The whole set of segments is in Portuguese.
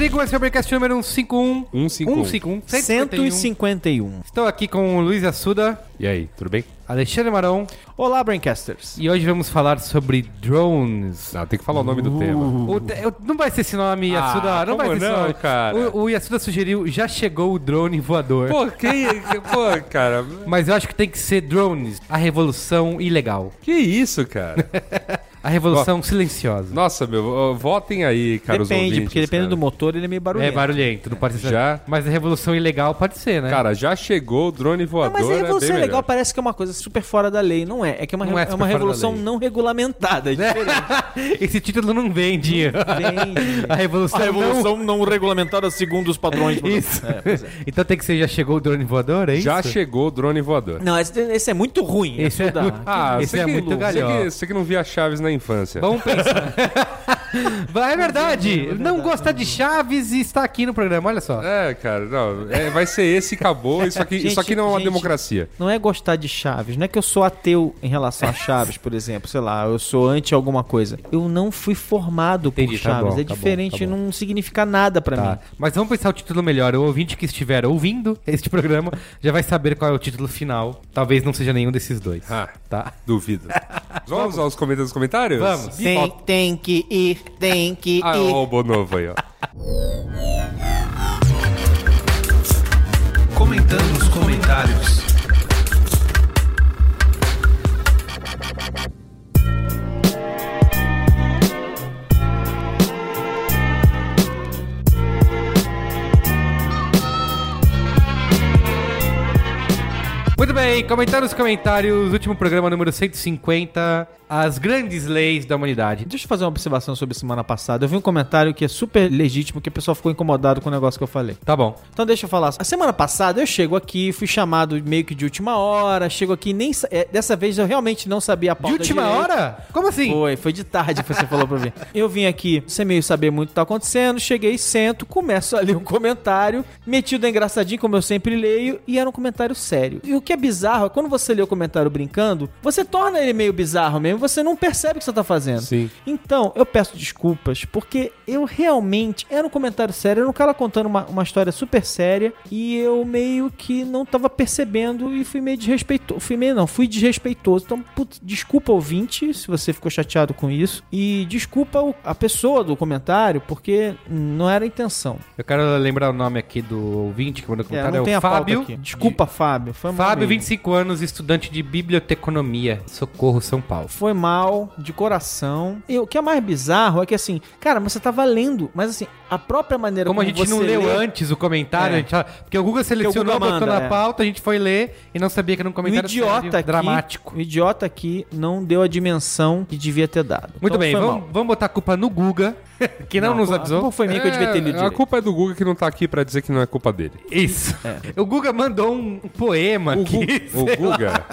Olá, eu sou o Carlos Merigo, esse é o Braincast número 151. 151. 151. 151. Estou aqui com o Luiz Assuda, E aí, tudo bem? Alexandre Marão, Olá, Braincasters. e hoje vamos falar sobre drones. Não, tem que falar o nome do tema. O te- não vai ser esse nome, Ah, Yasuda. não vai ser esse não, nome. cara? O, o Yasuda sugeriu, já chegou o drone voador. Pô, que, que- pô, cara, Mas eu acho que tem que ser drones, a revolução ilegal. que isso, cara? A revolução silenciosa. Nossa, meu, votem aí, caros Depende, ouvintes, porque depende cara. do motor, ele é meio barulhento. É barulhento, não pode ser. Já? Mas a revolução ilegal pode ser, né? Cara, já chegou o drone Não, voador, mas a revolução é bem legal melhor. parece que é uma coisa super fora da lei. Não é. É que é uma, Não re- é é uma revolução não regulamentada. É diferente. Esse título não vende. Vende. A revolução, não regulamentada segundo os padrões. não... Isso. então tem que ser já chegou o drone voador, é isso? Já chegou o drone voador. Não, esse, esse é muito ruim. Esse é muito- Ah, Esse é muito galhofa. que, você que não via Chaves na infância. Vamos pensar. Vai, é verdade. Não gosta de Chaves e está aqui no programa, olha só. É, cara, não, é, vai ser esse e acabou. Isso aqui, Gente, isso aqui não é uma gente, democracia. Não é gostar de Chaves. Não é que eu sou ateu em relação a Chaves, por exemplo. Sei lá, eu sou anti alguma coisa. Eu não fui formado por Entendi, tá Chaves. bom, é tá bom, diferente, tá bom. não significa nada pra Tá. mim. Mas vamos pensar o título melhor. O ouvinte que estiver ouvindo este programa já vai saber qual é o título final. Talvez não seja nenhum desses dois. Ah, Tá? duvido. Vamos aos comentários dos comentários? Vamos. Tem, tem que ir, tem que Ah, ir. o robô novo aí, ó. Comentando nos comentários. Muito bem, comentar nos comentários, último programa número 150, as grandes leis da humanidade. Deixa eu fazer uma observação sobre semana passada. Eu vi um comentário que é super legítimo, que a pessoa ficou incomodado com o negócio que eu falei. Tá bom. Então deixa eu falar. A semana passada eu chego aqui, fui chamado meio que de última hora, chego aqui nem é, dessa vez eu realmente não sabia a De pauta última direito. hora? Como assim? Foi, foi de tarde que você falou pra mim. Eu vim aqui sem meio saber muito o que tá acontecendo, cheguei, sento, começo a ler um comentário, metido engraçadinho, como eu sempre leio, e era um comentário sério. E o que é bizarro é quando você lê o comentário brincando, você torna ele meio bizarro mesmo, você não percebe o que você tá fazendo. Sim. Então, eu peço desculpas, porque eu realmente. Era um comentário sério, era um cara contando uma, uma história super séria, e eu meio que não tava percebendo e fui meio desrespeitoso. Fui meio não, fui desrespeitoso. Então, putz, desculpa, ouvinte, se você ficou chateado com isso. E desculpa a pessoa do comentário, porque não era a intenção. Eu quero lembrar o nome aqui do ouvinte que mandou É, comentário. É, tem o Fábio. Desculpa, Fábio. Foi. Fábio. 25 anos, estudante de biblioteconomia. Socorro, São Paulo. Foi mal, de coração. E o que é mais bizarro é que assim, cara, você tava lendo, mas assim, a própria maneira Como a gente não leu lê- antes o comentário, É. a gente, porque o Google selecionou, Google botou manda, na é. pauta, a gente foi ler e não sabia que era um O comentário idiota sério, aqui, dramático. O idiota aqui não deu a dimensão que devia ter dado. Muito Então bem, vamos, vamos botar a culpa no Guga, que não, nos a avisou. culpa foi minha que eu devia ter lido a direito. culpa é do Google que não tá aqui pra dizer que não é culpa dele. Isso. O Guga mandou um poema O, aqui. Gu- o Guga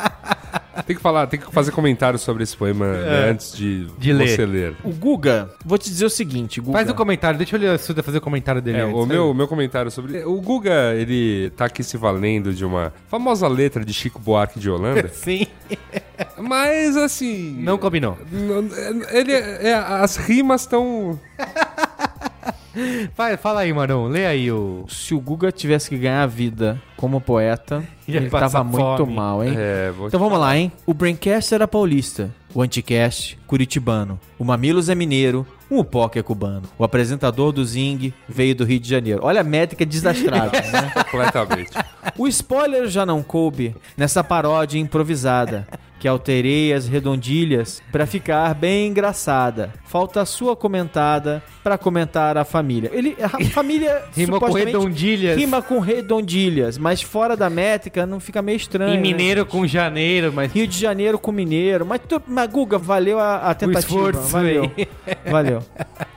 tem que falar, tem que fazer comentário sobre esse poema né, antes de, É. De ler. você ler. O Guga, vou te dizer o seguinte, Guga. Faz o comentário, deixa eu Suda fazer o comentário dele É, antes. o meu, meu comentário sobre. O Guga, ele tá aqui se valendo de uma famosa letra de Chico Buarque de Holanda, Sim, mas assim. não combinou. não- Ele, é, as rimas estão. Fala, fala aí, Marão, lê aí o... Se o Guga tivesse que ganhar a vida como poeta, Ia ele tava muito fome. mal, hein? É, vou Então vamos lá, hein? O Braincast era paulista, o Anticast, curitibano, o Mamilos é mineiro, o Upoca é cubano, o apresentador do Zing veio do Rio de Janeiro. Olha a métrica desastrada, né? completamente. O spoiler já não coube nessa paródia improvisada, que alterei as redondilhas pra ficar bem engraçada. Falta a sua comentada pra comentar a família. Ele, a família Rimou com redondilhas. Rima com redondilhas, mas fora da métrica não fica meio estranho. Em né? mineiro com janeiro, mas Rio de Janeiro com mineiro. Mas, tu, mas Guga, valeu a, a tentativa. esforço valeu. aí. Valeu.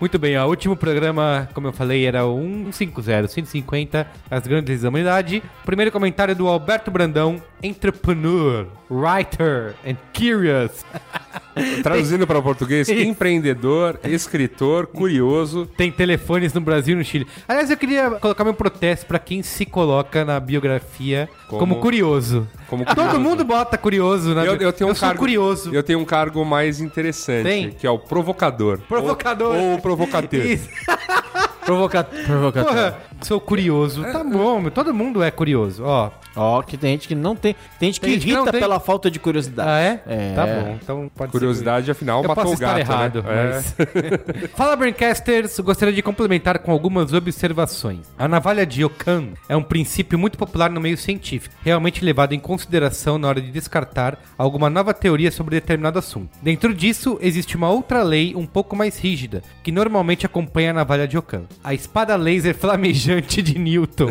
Muito bem, ó, o último programa, como eu falei, era o 150, 150, as grandes da humanidade. Primeiro comentário do Alberto Brandão, entrepreneur, writer and curious. Traduzindo para português, empreendedor, escritor, curioso. Tem telefones no Brasil e no Chile. Aliás, eu queria colocar meu protesto pra quem se coloca na biografia como, Como- curioso. Como Todo curioso. mundo bota curioso na Eu, eu tenho um sou cargo, curioso. Eu tenho um cargo mais interessante, Tem? que é o provocador. Provocador. Ou, ou o provocateur. Isso. Provoca... Provocatório. Porra, sou curioso. Tá bom, meu, todo mundo é curioso. Ó, Ó, que tem gente que não tem. Tem gente que Tem gente que irrita não tem. pela falta de curiosidade. ah, é? É. Tá bom, então pode ser Curiosidade, afinal, Eu matou posso o estar gato, errado, né? mas... Fala, Braincasters! Gostaria de complementar com algumas observações. A navalha de Ockham é um princípio muito popular no meio científico, realmente levado em consideração na hora de descartar alguma nova teoria sobre determinado assunto. Dentro disso, existe uma outra lei um pouco mais rígida, que normalmente acompanha a navalha de Ockham. A espada laser flamejante de Newton.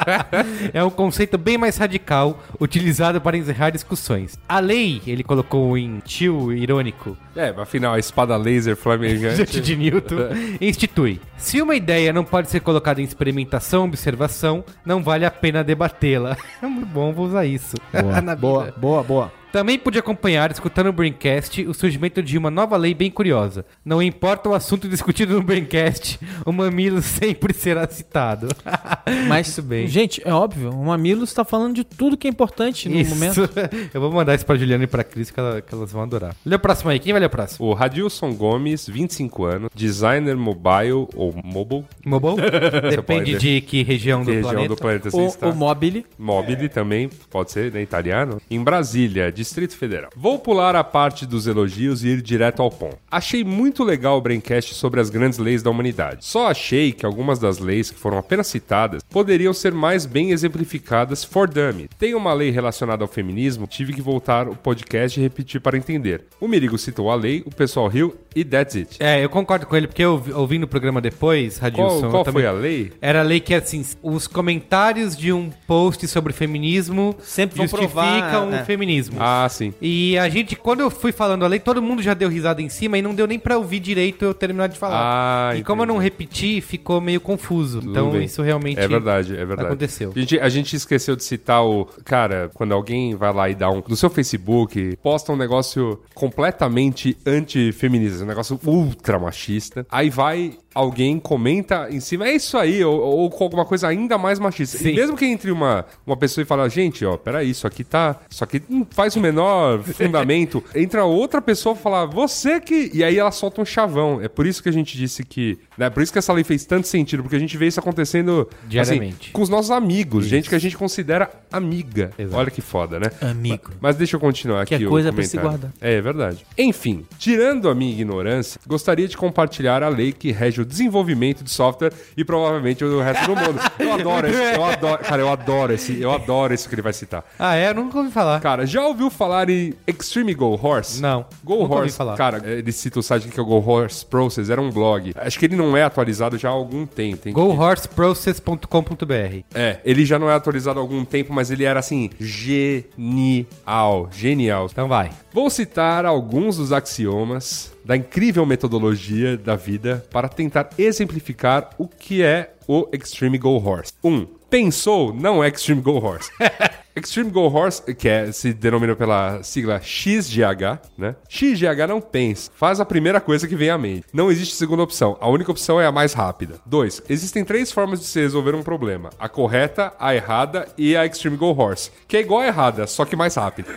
é um conceito bem mais radical, utilizado para encerrar discussões. A lei, ele colocou em tio irônico, É, mas afinal, a espada laser flamejante. de Newton, institui. Se uma ideia não pode ser colocada em experimentação ou observação, não vale a pena debatê-la. É muito bom, vou usar isso. Na Boa, vida. boa, boa. Também pude acompanhar, escutando o Braincast, o surgimento de uma nova lei bem curiosa. Não importa o assunto discutido no Braincast, o mamilo sempre será citado. Mas, Muito bem. gente, é óbvio, o Mamilo está falando de tudo que é importante no Isso. momento. Eu vou mandar isso pra Juliana e pra Cris, que, ela- que elas vão adorar. Lê o próximo aí. Quem vai ler o próximo? O Radilson Gomes, 25 anos, designer mobile ou mobile, Mobile? Depende de que região do região planeta. do planeta você O, está. o Mobile. Mobile também, pode ser, né, italiano. Em Brasília, Distrito Federal. Vou pular a parte dos elogios e ir direto ao ponto. Achei muito legal o Braincast sobre as grandes leis da humanidade. Só achei que algumas das leis que foram apenas citadas poderiam ser mais bem exemplificadas for dummy. Tem uma lei relacionada ao feminismo, tive que voltar o podcast e repetir para entender. O Mirigo citou a lei, o pessoal riu e that's it. É, eu concordo com ele, porque eu vi- ouvindo o programa depois, Radilson... Qual, qual também- foi a lei? Era a lei que, assim, os comentários de um post sobre feminismo Sempre justificam provar, o é. feminismo. Ah, sim. E a gente, quando eu fui falando a lei, todo mundo já deu risada em cima e não deu nem pra ouvir direito eu terminar de falar. Ah, e como eu não entendi. repeti, ficou meio confuso. Tudo então bem. isso realmente É verdade, é verdade. aconteceu. A gente, a gente esqueceu de citar o. Cara, quando alguém vai lá e dá um. No seu Facebook, posta um negócio completamente antifeminista, um negócio ultra machista. Aí vai. Alguém comenta em cima, é isso aí, ou, ou com alguma coisa ainda mais machista. Sim. E mesmo que entre uma, uma pessoa e fala, gente, ó, peraí, isso aqui tá. Isso aqui não faz o menor fundamento. Entra outra pessoa e fala, você que. E aí ela solta um chavão. É por isso que a gente disse que. Né, por isso que essa lei fez tanto sentido, porque a gente vê isso acontecendo assim, Diariamente. com os nossos amigos, gente que a gente considera amiga. Exato. Olha que foda, né? Amigo. Mas deixa eu continuar Que aqui é o coisa pra se guardar. É, é verdade. Enfim, tirando a minha ignorância, gostaria de compartilhar a lei que rege o desenvolvimento de software e provavelmente o resto do mundo. Eu adoro esse, eu adoro, cara, eu adoro esse, eu adoro esse que ele vai citar. Ah, é? Eu nunca ouvi falar. Cara, já ouviu falar em Extreme Go Horse? Não, Go nunca ouvi Horse, falar. cara, ele cita o site que é o Go Horse Process, era um blog. Acho que ele não é atualizado já há algum tempo. Tem GoHorseProcess.com.br É, ele já não é atualizado há algum tempo, mas ele era assim, genial. Genial. Então vai. Vou citar alguns dos axiomas da incrível metodologia da vida para tentar exemplificar o que é o Extreme Go Horse. 1. Um, pensou não é Extreme Go Horse. Extreme Go Horse, que é, se denomina pela sigla XGH, né? XGH não pensa, faz a primeira coisa que vem à mente. Não existe segunda opção, a única opção é a mais rápida. 2. Existem três formas de se resolver um problema: a correta, a errada e a Extreme Go Horse, que é igual a errada, só que mais rápida.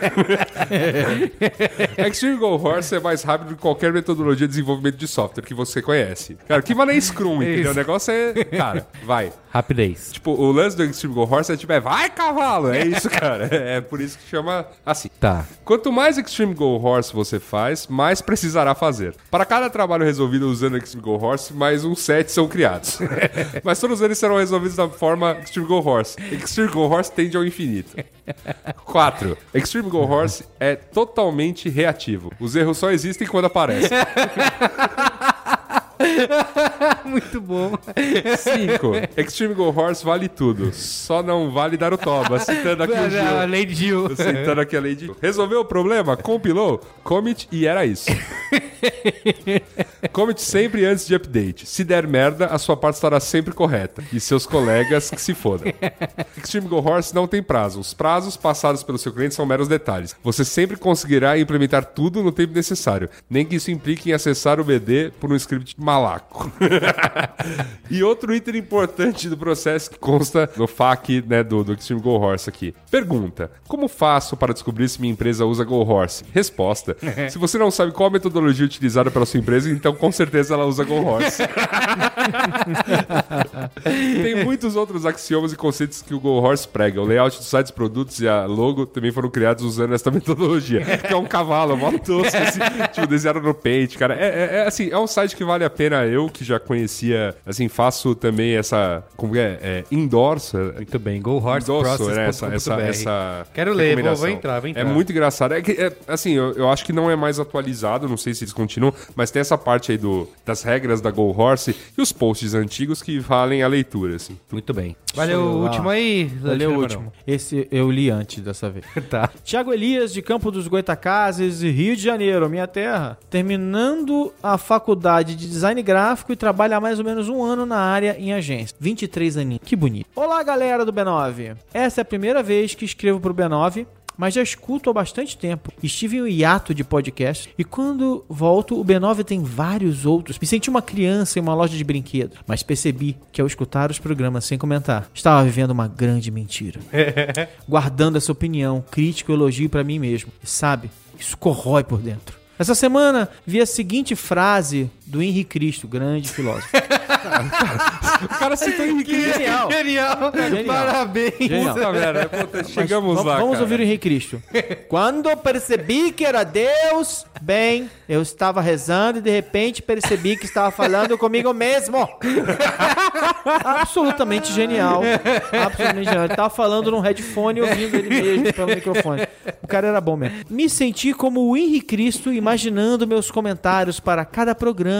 Extreme Go Horse é mais rápido que qualquer metodologia de desenvolvimento de software que você conhece. Cara, que mané Scrum, entendeu? Isso. O negócio é. Cara, vai. Rapidez. Tipo, o lance do Extreme Go Horse é tipo, é vai cavalo! É isso, cara. É por isso que chama assim. Tá. Quanto mais Extreme Go Horse você faz, mais precisará fazer. Para cada trabalho resolvido usando Extreme Go Horse, mais uns sete são criados. Mas todos eles serão resolvidos da forma Extreme Go Horse. Extreme Go Horse tende ao infinito. 4. Extreme Go Horse é totalmente reativo. Os erros só existem quando aparecem. Muito bom. 5. Extreme Go Horse vale tudo. Só não vale dar o toba. Citando aqui o A Gil. Lady Gil. Citando aqui a Lady. Resolveu o problema? Compilou? Commit e era isso. Commit sempre antes de update. Se der merda, a sua parte estará sempre correta. E seus colegas que se fodam. Extreme Go Horse não tem prazo. Os prazos passados pelo seu cliente são meros detalhes. Você sempre conseguirá implementar tudo no tempo necessário. Nem que isso implique em acessar o BD por um script malaco. e outro item importante do processo que consta no FAQ né, do, do Extreme Go Horse aqui. Pergunta: Como faço para descobrir se minha empresa usa Go Horse? Resposta: Se você não sabe qual a metodologia utilizada pela sua empresa, então com certeza ela usa Go Horse. Tem muitos outros axiomas e conceitos que o Go Horse prega. O layout dos sites, produtos e a logo também foram criados usando essa metodologia. Que é um cavalo, mó tosco, assim, tipo, desenhado no Paint, cara. É, é- é, assim, é um site que vale a pena. Eu que já conhecia, assim, faço também essa, como que é? é endorsa. Muito bem, Go Horse Process. né, essa, essa, essa Quero ler, vou, vou entrar, vou entrar. É muito engraçado. É que, é, assim, eu, eu acho que não é mais atualizado, não sei se eles continuam, mas tem essa parte aí do, das regras da Go Horse e os posts antigos que valem a leitura, assim. Muito bem. Valeu, o último aí. Valeu o último. Esse eu li antes dessa vez. Tá. Tiago Elias, de Campo dos Goitacazes, Rio de Janeiro, minha terra. Terminando a faculdade de design gráfico e trabalha há mais ou menos um ano na área em agência. 23 aninhos. Que bonito. Olá, galera do B9. Essa é a primeira vez que escrevo pro B9. Mas já escuto há bastante tempo. Estive em um hiato de podcast e quando volto, o B9 tem vários outros. Me senti uma criança em uma loja de brinquedos, mas percebi que ao escutar os programas sem comentar, estava vivendo uma grande mentira guardando essa opinião, crítico elogio pra mim mesmo. E sabe, isso corrói por dentro. Essa semana vi a seguinte frase do Henrique Cristo, grande filósofo. O cara citou Henrique Genial. Genial. Genial. Parabéns. Genial. Puta puta, chegamos Mas lá, Vamos cara. ouvir o Henrique Cristo. Quando eu percebi que era Deus, bem, eu estava rezando e de repente percebi que estava falando comigo mesmo. Absolutamente genial. Absolutamente genial. Ele estava falando num headphone e ouvindo ele mesmo pelo microfone. O cara era bom mesmo. Me senti como o Henrique Cristo imaginando meus comentários para cada programa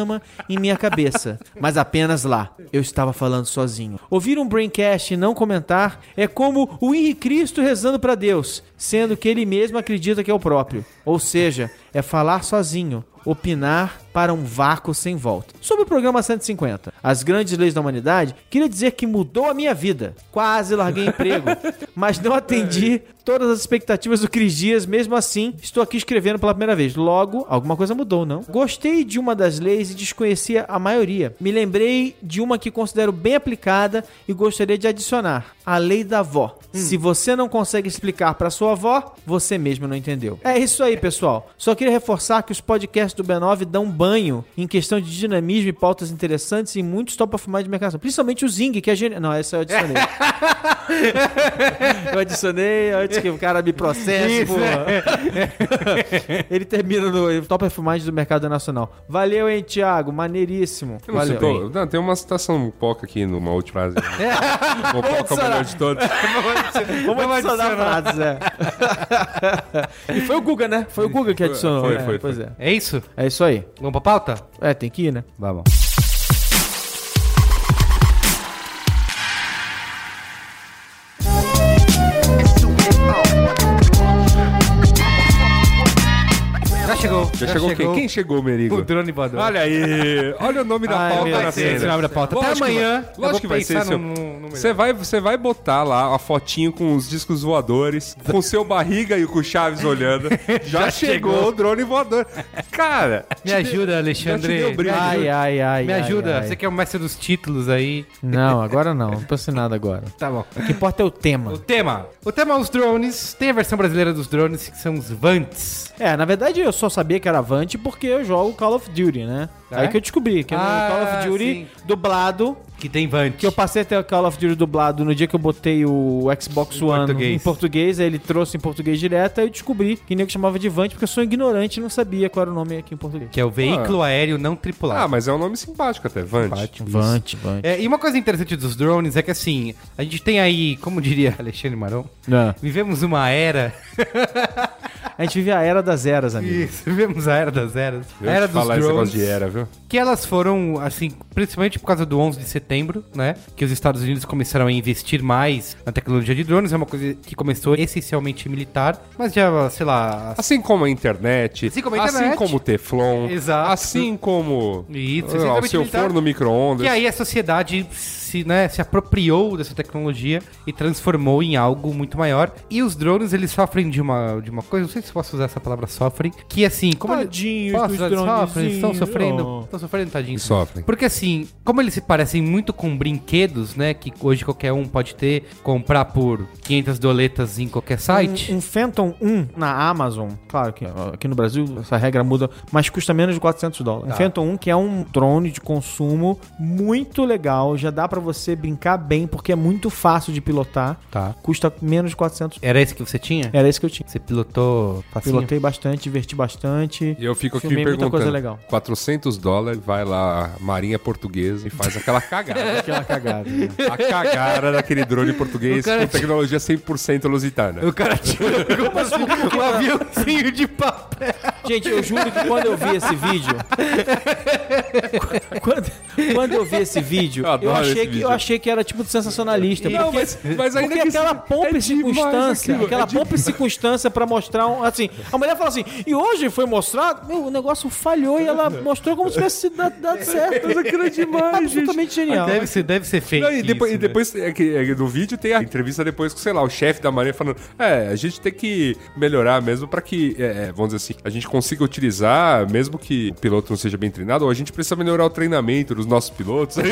em minha cabeça. Mas apenas lá. Eu estava falando sozinho. Ouvir um Braincast e não comentar é como o Henrique Cristo rezando para Deus, sendo que ele mesmo acredita que é o próprio. Ou seja, é falar sozinho, opinar para um vácuo sem volta. Sobre o programa 150, As Grandes Leis da Humanidade, queria dizer que mudou a minha vida. Quase larguei emprego, mas não atendi todas as expectativas do Cris Dias, mesmo assim, estou aqui escrevendo pela primeira vez. Logo, alguma coisa mudou, não? Gostei de uma das leis e desconhecia a maioria. Me lembrei de uma que considero bem aplicada e gostaria de adicionar: a lei da avó. Se você não consegue explicar para sua avó, você mesmo não entendeu. É isso aí, pessoal. Só queria reforçar que os podcasts do B9 dão banho em questão de dinamismo e pautas interessantes e muitos top of mind de mercado. Principalmente o Zing, que é genial. Não, essa eu adicionei. eu adicionei antes que o cara me processe, Isso, porra. Ele termina no top of mind do mercado nacional. Valeu, hein, Thiago? Maneiríssimo. Não Valeu. citou? Não, tem uma citação Poca aqui numa última frase. o Poca é o melhor de todos. Vamos adicionar frases, é. e foi o Guga, né? Foi o Guga que adicionou. Foi, né? foi, Pois foi. é. É isso? É isso aí. Vamos pra pauta? É, tem que ir, né? Vamos. Já chegou. Já, chegou, quem? Quem chegou, Merigo? O drone voador. Olha aí, olha o nome da Ai, pauta na. Esse nome da pauta. Até que amanhã. vai- Lógico que vai ser seu. Você vai, você vai botar lá a fotinho com os discos voadores, com seu barriga e com o Chaves olhando. Já, chegou, chegou. o drone voador. Cara, Me ajuda, Alexandre. brilho. Me ajuda. Ai, ai, ai. Me ai, ajuda. ai. Você que é o mestre dos títulos aí. Não, agora não. Não em nada agora. Tá bom. O que importa é o tema. O tema. O tema é os drones. Tem a versão brasileira dos drones, que são os Vants. É, na verdade eu só sabia que era Avante porque eu jogo Call of Duty, né? É? Aí que eu descobri que é Ah, no Call of Duty sim. dublado, Que tem Vant. que eu passei até o Call of Duty dublado no dia que eu botei o Xbox Em One português. em português, aí ele trouxe em português direto, aí eu descobri que nego chamava de Vante porque eu sou ignorante e não sabia qual era o nome aqui em português. Que é o veículo aéreo não tripulado. ah, mas é um nome simpático até, Vant. Vante, Vante. É, e uma coisa interessante dos drones é que assim, a gente tem aí, como diria Alexandre Maron, É. vivemos uma era A gente vive a era das eras, amigo. Isso, vivemos a era das eras. Eu a era te dos falar esse drones. negócio de era, viu? Que elas foram, assim, principalmente por causa do 11 de setembro, né? Que os Estados Unidos começaram a investir mais na tecnologia de drones. É uma coisa que começou essencialmente militar, mas já, sei lá... Assim como a internet, Assim como a internet. assim como o Teflon, Exato. assim como Isso, ah, o seu militar. forno micro-ondas. E aí a sociedade se, né, se apropriou dessa tecnologia e transformou em algo muito maior. E os drones, eles sofrem de uma, de uma coisa, não sei se posso usar essa palavra sofrem, que assim, como Tadinhos Posso dos de sofrem, estão sofrendo, Oh. estão sofrendo, tadinhos. Sofrem. Porque assim, como eles se parecem muito com brinquedos, né, que hoje qualquer um pode ter, comprar por 500 doletas em qualquer site. Um, um Phantom 1 na Amazon, claro que aqui no Brasil essa regra muda, mas custa menos de 400 dólares. Um Phantom 1 que é um drone de consumo muito legal, já dá pra você brincar bem porque é muito fácil de pilotar. Tá. Custa menos de 400. Era esse que você tinha? Era esse que eu tinha. Você pilotou facinho? Pilotei bastante, diverti bastante. E eu fico aqui me muita perguntando, coisa legal. 400 dólares, vai lá a Marinha Portuguesa e faz aquela cagada. Aquela cagada. né? a cagada daquele drone português com tecnologia 100% lusitana. O cara tinha um aviãozinho de papel. Gente, eu juro que quando eu vi esse vídeo. quando, quando eu vi esse vídeo, Eu eu, achei esse que, vídeo. eu achei que era tipo sensacionalista. Não, porque, mas- mas ainda porque que aquela isso- pompa é e circunstância, aquilo, aquela é pompa e circunstância pra mostrar um. Assim, a mulher fala assim, e hoje foi mostrado. Meu, o negócio falhou e ela mostrou como se tivesse dado, dado certo. Mas aquilo é demais, Absolutamente genial. Deve ser, deve ser feito. Não, e depois, isso, e né? depois é que, é que no vídeo tem a entrevista depois com, sei lá, o chefe da Marinha falando: É, a gente tem que melhorar mesmo pra que, é, é, vamos dizer assim, a gente consiga utilizar, mesmo que o piloto não seja bem treinado, ou a gente precisa melhorar o treinamento dos nossos pilotos.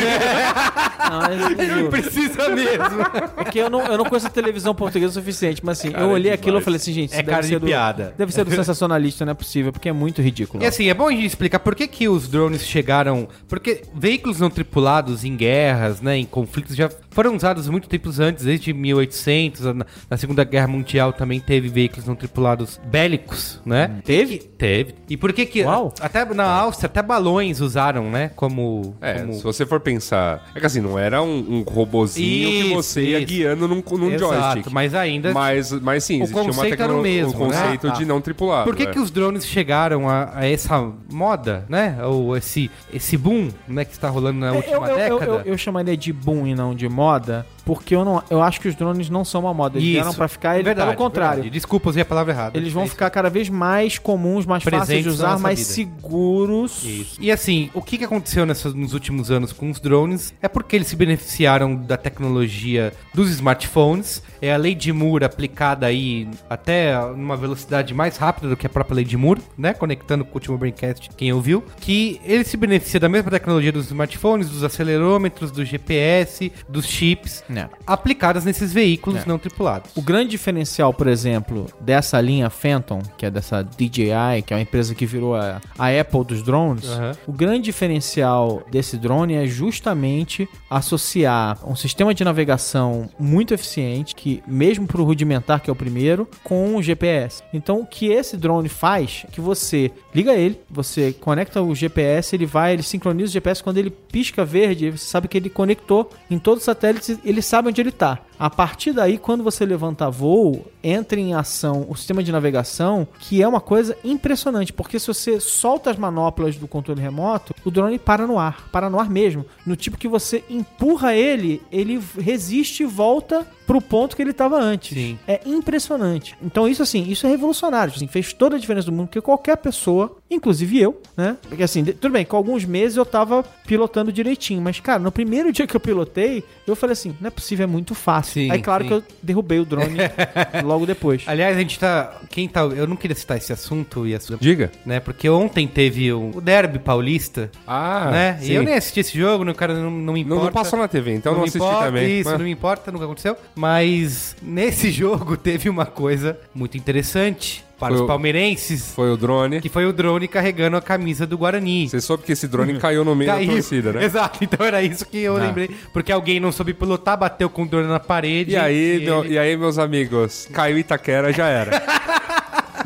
Não, eu juro. Precisa mesmo. É que eu não, eu não conheço a televisão portuguesa o suficiente, mas assim, Cara, eu olhei é aquilo e falei assim, gente, isso É deve cara de ser do, piada. Deve ser do sensacionalista, não é possível, porque é muito ridículo. E assim, é bom a gente explicar por que, que os drones chegaram. Porque veículos não tripulados em guerras, né, em conflitos, já foram usados muito tempos antes, desde 1800. Na, na Segunda Guerra Mundial também teve veículos não tripulados bélicos, né? Teve? Teve. E por que que. Uau. Até na Áustria, até balões usaram, né? Como. É, como- se você for pensar. É que assim, não era um, um robozinho que Isso, você ia isso. guiando num, num Exato, joystick. mas ainda. Mas, mas sim, O existia uma conceito era o mesmo, um né? conceito Ah, tá. de não tripulado. Por que, é. que os drones chegaram a, a essa moda, né? Ou esse, esse boom, né, que está rolando na Eu, última eu, eu, década? eu, eu chamaria de boom e não de moda, moda porque eu, não, eu acho que os drones não são uma moda. Eles vieram pra ficar, ele, Verdade, pelo contrário. verdade. Desculpa, usei a palavra errada. Eles vão É isso. ficar cada vez mais comuns, mais fáceis de Presentes usar, mais vida. seguros. Isso. E assim, o que, aconteceu nessas- nos últimos anos com os drones é porque eles se beneficiaram da tecnologia dos smartphones. É a lei de Moore aplicada aí até numa velocidade mais rápida do que a própria lei de Moore, né? Conectando com o último Braincast, quem ouviu. Que ele se beneficia da mesma tecnologia dos smartphones, dos acelerômetros, do GPS, dos chips, É. aplicadas nesses veículos É. não tripulados. O grande diferencial, por exemplo, dessa linha Phantom, que é dessa DJI, que é uma empresa que virou a, a Apple dos drones, Aham. o grande diferencial desse drone é justamente associar um sistema de navegação muito eficiente, que mesmo para o rudimentar, que é o primeiro, com o GPS. Então, o que esse drone faz, é que você liga ele, você conecta o GPS, ele vai, ele sincroniza o GPS, quando ele pisca verde, você sabe que ele conectou em todos os satélites, ele sabe onde ele está. A partir daí, quando você levanta voo, entra em ação o sistema de navegação, que é uma coisa impressionante, porque se você solta as manoplas do controle remoto, o drone para no ar, para no ar mesmo, no tipo que você empurra ele, ele resiste e volta pro ponto que ele estava antes. Sim. É impressionante. Então isso assim, isso é revolucionário, assim, fez toda a diferença do mundo, porque qualquer pessoa, inclusive eu, né? Porque assim, tudo bem, com alguns meses eu tava pilotando direitinho, mas cara, no primeiro dia que eu pilotei, eu falei assim, não é possível, é muito fácil. Sim, Aí claro sim. que eu derrubei o drone logo depois. Aliás, a gente tá. Quem tá. Eu não queria citar esse assunto e assunto, Diga. né? Porque ontem teve o, o Derby Paulista, Ah, né? sim. E eu nem assisti esse jogo, né? o cara não, não me Não, importa. não passou na TV, então não, me assisti importa, também. Isso, Mas- não me importa, nunca aconteceu. Mas nesse jogo teve uma coisa muito interessante para Foi os o- palmeirenses, Foi o drone. que foi o drone carregando a camisa do Guarani. Você soube que esse drone caiu no meio da torcida, né? Exato, então era isso que eu Ah. lembrei. Porque alguém não soube pilotar, bateu com o drone na parede. E aí, meu- ele- e aí, meus amigos, caiu Itaquera, já era.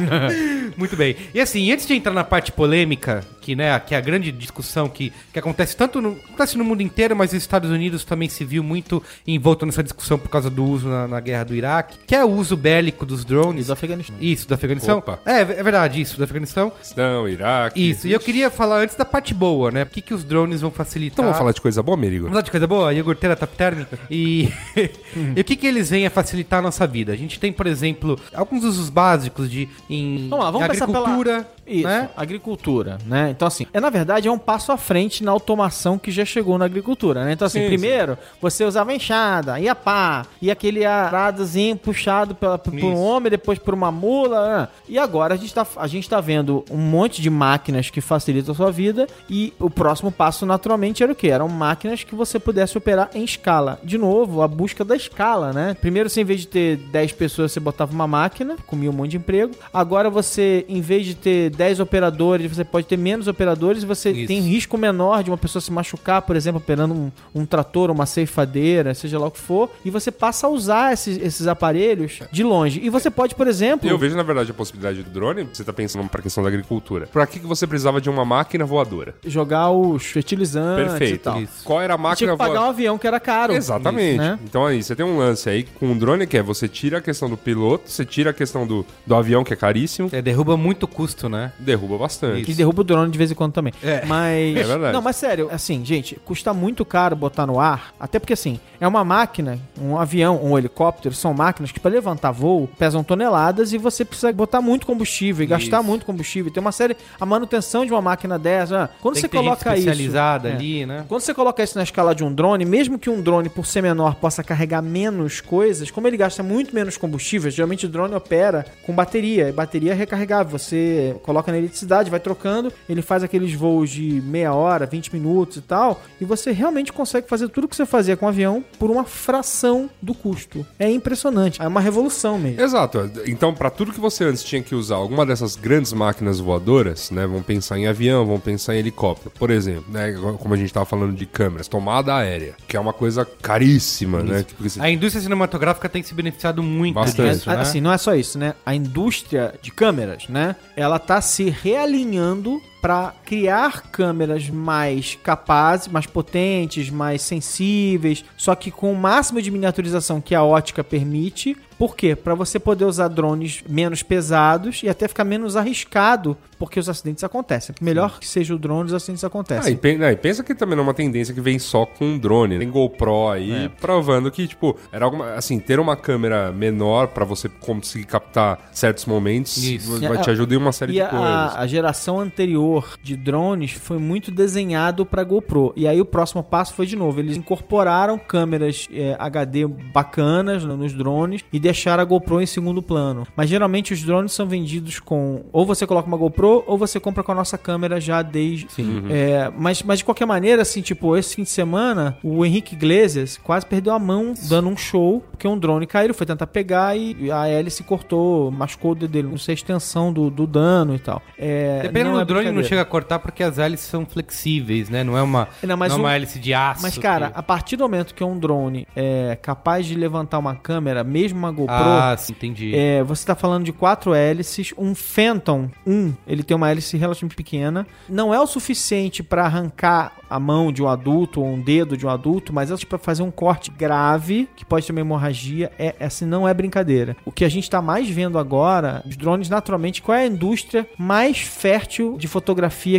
Muito bem. E assim, antes de entrar na parte polêmica que, né, que é a grande discussão que, que acontece tanto no, acontece no mundo inteiro, mas os Estados Unidos também se viu muito envolto nessa discussão por causa do uso na, na guerra do Iraque, que é o uso bélico dos E drones. do Afeganistão. Isso, do Afeganistão. Opa. É, é verdade, isso, do Afeganistão. Não, Iraque. Isso, e eu queria falar antes da parte boa, né? O que, que os drones vão facilitar. Então vamos falar de coisa boa, Merigo? Vamos falar de coisa boa? Iogurteira top term. E, e o que, que eles vêm a facilitar a nossa vida? A gente tem, por exemplo, alguns usos básicos de em Vamos lá, vamos em começar pela- agricultura, Isso, né? agricultura, né? Então, assim, é, na verdade é um passo à frente na automação que já chegou na agricultura, né? Então, assim, Sim, primeiro você usava enxada, ia pá, e aquele aradozinho puxado pela, por Isso. um homem, depois por uma mula, né? e agora a gente, tá, a gente tá vendo um monte de máquinas que facilitam a sua vida, e o próximo passo, naturalmente, era o quê? Eram máquinas que você pudesse operar em escala. De novo, a busca da escala, né? Primeiro, você, em vez de ter 10 pessoas, você botava uma máquina, comia um monte de emprego. Agora você, em vez de ter 10 operadores, você pode ter menos operadores e você Isso. tem risco menor de uma pessoa se machucar, por exemplo, operando um, um trator, uma ceifadeira, seja lá o que for, e você passa a usar esses, esses aparelhos de longe. E você pode, por exemplo. Eu vejo, na verdade, a possibilidade do drone, você tá pensando pra questão da agricultura. Pra que, que você precisava de uma máquina voadora? Jogar os fertilizantes e Perfeito. tal. Isso. Qual era a Tinha máquina que pagar um voadora? avião que era caro. Exatamente. Isso, né? Então aí, você tem um lance aí com o drone que é você tira a questão do piloto, você tira a questão do, do avião, que é caríssimo, É, derruba muito custo, né? Derruba bastante. E derruba o drone de vez em quando também. É. Mas. É verdade. Não, mas sério, assim, gente, custa muito caro botar no ar. Até porque, assim, é uma máquina, um avião, um helicóptero, são máquinas que, para levantar voo, pesam toneladas e você precisa botar muito combustível e gastar Isso. muito combustível. Tem uma série. A manutenção de uma máquina dessa. ah, Quando Tem você que coloca isso. especializada é. ali, né? Quando você coloca isso na escala de um drone, mesmo que um drone, por ser menor, possa carregar menos coisas, como ele gasta muito menos combustível, geralmente o drone opera com bateria, e bateria é recarregável. Você coloca na eletricidade, vai trocando, ele faz aqueles voos de meia hora, 20 minutos e tal, e você realmente consegue fazer tudo que você fazia com o avião por uma fração do custo. É impressionante. É uma revolução mesmo. Exato. Então, pra tudo que você antes tinha que usar alguma dessas grandes máquinas voadoras, né? Vamos pensar em avião, vamos pensar em helicóptero. Por exemplo, né? Como a gente tava falando de câmeras, tomada aérea, que é uma coisa caríssima, né? Porque você- A indústria cinematográfica tem se beneficiado muito Bastante. disso, né? Assim, não é só isso, né? A indústria de câmeras, né? Ela tá se realinhando para criar câmeras mais capazes, mais potentes, mais sensíveis, só que com o máximo de miniaturização que a ótica permite. Por quê? Para você poder usar drones menos pesados e até ficar menos arriscado, porque os acidentes acontecem. Melhor que seja o drone, os acidentes Ah, acontecem. né, e pensa que também não é uma tendência que vem só com drone. Tem GoPro aí É. provando que, tipo, era alguma. Assim, ter uma câmera menor pra você conseguir captar certos momentos Isso. vai te ajudar em uma série E de a, coisas. a geração anterior de drones foi muito desenhado para GoPro. E aí o próximo passo foi de novo. Eles incorporaram câmeras é, HD bacanas no- nos drones e deixaram a GoPro em segundo plano. Mas geralmente os drones são vendidos com. Ou você coloca uma GoPro, ou você compra com a nossa câmera já desde. É, mas, mas de qualquer maneira, assim, tipo, esse fim de semana, o Henrique Iglesias quase perdeu a mão dando um show, porque um drone caiu, foi tentar pegar e a hélice cortou, machucou o dedo dele. Não sei a extensão do, do dano e tal. É, Dependendo não é do drone, não brincadeira. chega a cortar porque as hélices são flexíveis, né? Não é uma, Não, mas não é um- uma hélice de aço. Mas, cara, que- a partir do momento que um drone é capaz de levantar uma câmera, mesmo uma GoPro, Ah, sim, entendi. É, você está falando de quatro hélices. Um Phantom 1, ele tem uma hélice relativamente pequena. Não é o suficiente para arrancar a mão de um adulto ou um dedo de um adulto, mas é para fazer um corte grave, que pode ter uma hemorragia. É, assim, não é brincadeira. O que a gente está mais vendo agora, os drones, naturalmente, qual é a indústria mais fértil de fotografia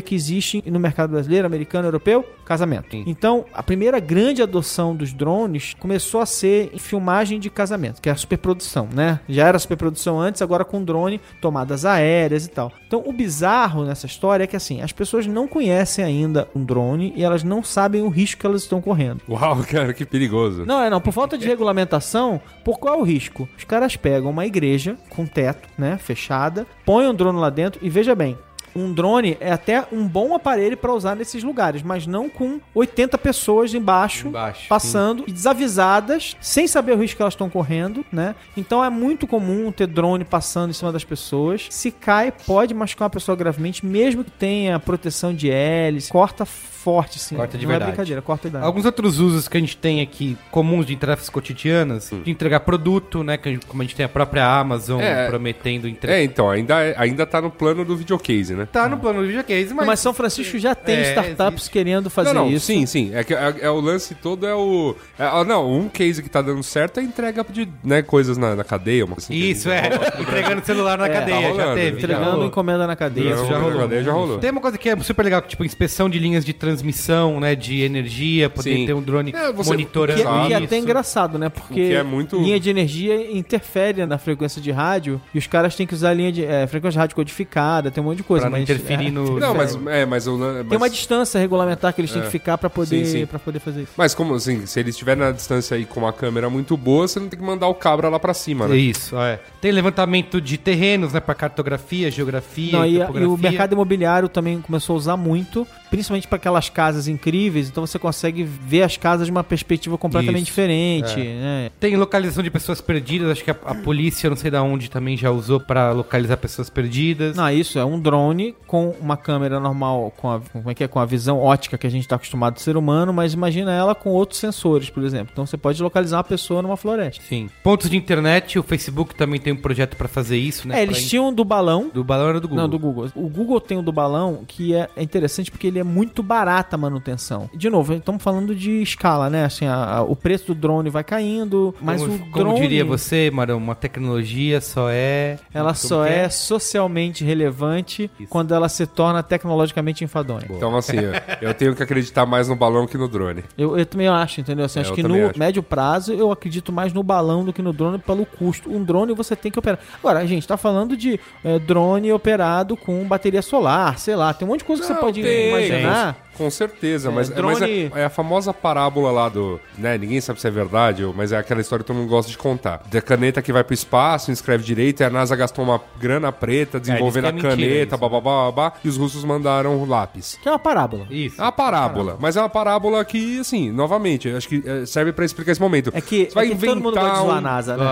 que existe no mercado brasileiro, americano, europeu? Casamento. Sim. Então, a primeira grande adoção dos drones começou a ser em filmagem de casamento, que é a superprodução, né? Já era superprodução antes, agora com drone, tomadas aéreas e tal. Então, o bizarro nessa história é que, assim, as pessoas não conhecem ainda um drone e elas não sabem o risco que elas estão correndo. Uau, cara, que perigoso. Não, é não. Por falta de regulamentação, por qual é o risco? Os caras pegam uma igreja com teto, né, fechada, põem um drone lá dentro e veja bem. Um drone é até um bom aparelho para usar nesses lugares, mas não com 80 pessoas embaixo, Embaixo, passando e desavisadas, sem saber o risco que elas estão correndo, né? Então é muito comum ter drone passando em cima das pessoas. Se cai, pode machucar uma pessoa gravemente, mesmo que tenha proteção de hélice. Corta forte, sim. Corta de não verdade. é brincadeira, corta de verdade. Alguns outros usos que a gente tem aqui, comuns de tarefas cotidianas, de entregar produto, né? Como a gente tem a própria Amazon É. prometendo entregar. É, então, ainda, é- ainda tá no plano do videocase, né? Né? Tá no plano de use case, mas... Mas São Francisco já tem É, startups existe. querendo fazer não, não, isso. sim, sim. É, que, é, é o lance todo é o. é, ah, não, um case que tá dando certo é a entrega de né, coisas na, na cadeia, uma coisa assim. Isso, é. Entregando celular na É, cadeia, tá já rolando, teve. já Entregando rolou. encomenda na cadeia. Já na rolou. cadeia já rolou. Tem uma coisa que é super legal, tipo inspeção de linhas de transmissão, né, de energia, poder Sim. ter um drone É, você- monitorando Que, Exato. que é até engraçado, né? Porque é muito- linha de energia interfere na frequência de rádio e os caras têm que usar linha de é, frequência de rádio codificada, tem um monte de coisa. Não mas, interferir é, no... Não, mas. É, mas, lan- Tem mas- uma distância regulamentar que eles têm É. que ficar pra poder, Sim, sim. poder fazer isso. Mas como assim, se ele estiver na distância aí com uma câmera muito boa, você não tem que mandar o cabra lá pra cima, né? Isso, é. Tem levantamento de terrenos, né, pra cartografia, geografia, Não, e, a- e o mercado imobiliário também começou a usar muito, principalmente para aquelas casas incríveis, então você consegue ver as casas de uma perspectiva completamente Isso, diferente, é. né? Tem localização de pessoas perdidas, acho que a, a polícia, não sei da onde, também já usou pra localizar pessoas perdidas. Não, isso é um drone com uma câmera normal, com a, como é que é, com a visão ótica que a gente está acostumado do ser humano, mas imagina ela com outros sensores, por exemplo. Então você pode localizar uma pessoa numa floresta. Sim. Pontos de internet, o Facebook também tem um projeto pra fazer isso, né? é, pra eles in- tinham um do balão, Do balão era do Google. Não, do Google. O Google tem o do balão que é é interessante porque ele é muito barata a manutenção. De novo, estamos falando de escala, né? Assim, a- a- o preço do drone vai caindo, mas como, o como drone... diria você, Marão, uma tecnologia só é... Ela como só que é socialmente relevante quando ela se torna tecnologicamente enfadonha. Então, assim, eu, tenho que acreditar mais no balão que no drone. Eu, eu também acho, entendeu? Assim, É, acho que no acho. médio prazo eu acredito mais no balão do que no drone pelo custo. Um drone você tem que operar. Agora, a gente tá falando de é, drone operado com bateria solar, sei lá, tem um monte de coisa que você pode tem, imaginar. Com certeza, É, mas, mas drone- é, é a famosa parábola lá do. Né, ninguém sabe se é verdade, mas é aquela história que todo mundo gosta de contar. Da caneta que vai pro espaço, não escreve direito, e a NASA gastou uma grana preta desenvolvendo É, a que é mentira caneta, babá, babá, e os russos mandaram o lápis. Que é uma parábola. Isso. É uma parábola, mas é uma parábola que, assim, novamente, acho que é, serve pra explicar esse momento. É que, Você vai é que todo mundo inventar gosta de zoar um- a NASA, né?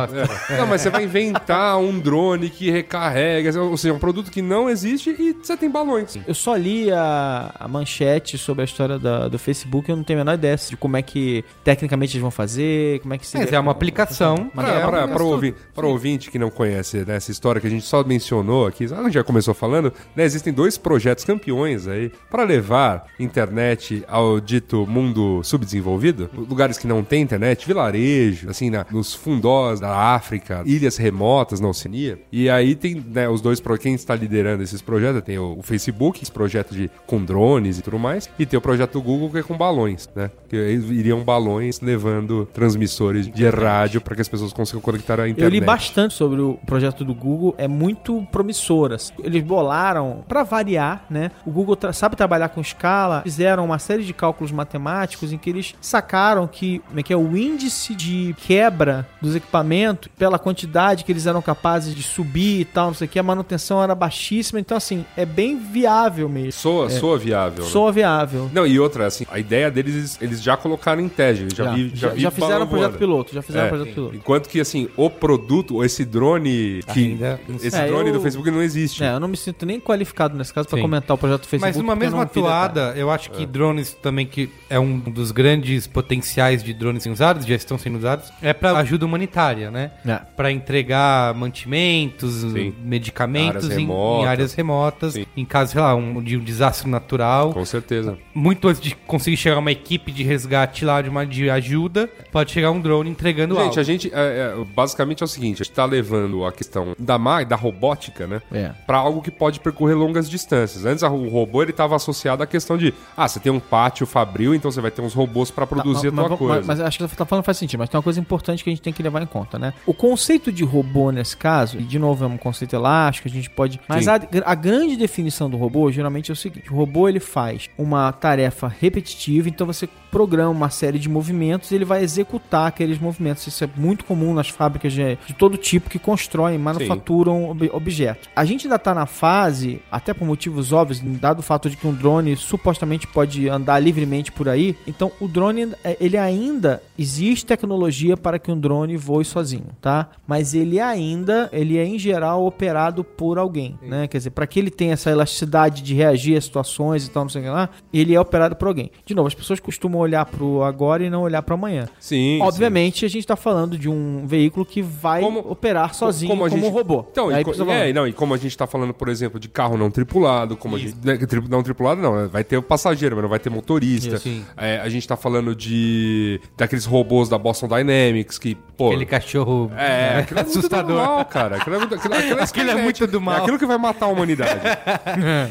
É. Não, mas você vai inventar um drone que recarrega, ou seja, um produto que não existe e você tem balões. Eu só li a, a manchete sobre a história da- do Facebook, eu não tenho a menor ideia de como é que tecnicamente eles vão fazer, como é que se. Mas é uma aplicação. Mas é pra ouvi- pra ouvinte que não conhece né, essa história que a gente só mencionou aqui, a gente já começou falando, né, existem dois projetos campeões aí para levar internet ao dito mundo subdesenvolvido, lugares que não tem internet, vilarejo, assim, na- nos fundós da África, ilhas remotas na Oceania. E aí tem né, os dois, quem está liderando esses projetos, tem o, o Facebook, esse projeto de com drones e tudo mais, e tem o projeto do Google que é com balões, né? Que eles iriam balões levando transmissores de rádio para que as pessoas consigam conectar a internet. Eu li bastante sobre o projeto do Google, é muito promissor. assim. Eles bolaram, pra variar, né? O Google tra- sabe trabalhar com escala, fizeram uma série de cálculos matemáticos em que eles sacaram que, como é que é o índice de quebra dos equipamentos, pela quantidade que eles eram capazes de subir e tal, não sei o que, a manutenção era baixíssima. Então, assim, é bem viável mesmo. Soa, soa viável. né? Soa viável. Não, e outra, assim, a ideia deles, eles, já colocaram em teste. Já, Já, vi, já, já, vi já fizeram o projeto piloto, já fizeram É, projeto piloto. Enquanto que, assim, o produto, ou esse drone que. Ainda Esse É, drone eu- do Facebook não existe. É, eu não me sinto nem qualificado nesse caso pra Sim. comentar o projeto do Facebook. Mas numa mesma atuada, eu acho que drones também, que é um dos grandes potenciais de drones sendo usados, já estão sendo usados, é para ajuda humanitária, né? É. Para entregar mantimentos, Sim. medicamentos Áreas em, em áreas remotas, Sim. em caso, sei lá, um, de um desastre natural. Com certeza. Muito antes de conseguir chegar uma equipe de resgate lá, de, uma, de ajuda, pode chegar um drone entregando Gente, algo. a gente, é, é, basicamente é o seguinte, a gente tá levando a questão da ma da robótica, né? É. Pra algo que pode percorrer longas distâncias. Antes a- o robô ele tava associado à questão de, ah, você tem um pátio fabril, então você vai ter uns robôs pra produzir Tá, a tua mas, coisa. Mas, mas acho que você tá falando faz sentido, mas tem uma coisa importante que a gente tem que levar em conta, né? O conceito de robô nesse caso, e de novo é um conceito elástico, a gente pode. Mas a, a grande definição do robô geralmente é o seguinte: o robô ele faz uma tarefa repetitiva, então você programa uma série de movimentos e ele vai executar aqueles movimentos. Isso é muito comum nas fábricas de, de todo tipo que constroem, manufaturam ob- objetos. A gente ainda está na fase, até por motivos óbvios, dado o fato de que um drone supostamente pode andar livremente por aí, então o drone, é, ele ainda existe tecnologia para que um drone voe sozinho, tá? Mas ele ainda, ele é em geral operado por alguém, né? Quer dizer, para que ele tenha essa essa elasticidade de reagir a situações e tal, não sei o que lá, ele é operado por alguém. De novo, as pessoas costumam olhar pro agora e não olhar pro amanhã. Sim. Obviamente, a gente tá falando de um veículo que vai Como- operar sozinho como, a gente- um robô. Então, e, co- é, não, e como a gente tá falando, por exemplo, de carro não tripulado, como a gente. né, Não tripulado, não, vai ter o passageiro, mas não vai ter motorista. Isso, sim. É, a gente tá falando de. daqueles robôs da Boston Dynamics que, pô. Aquele cachorro É, né, aquilo é muito assustador. do mal, cara. Aquilo é, muito, aquilo, aquilo é, Aquilo é Skynet. muito do mal. É aquilo que vai matar a humanidade.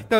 Então,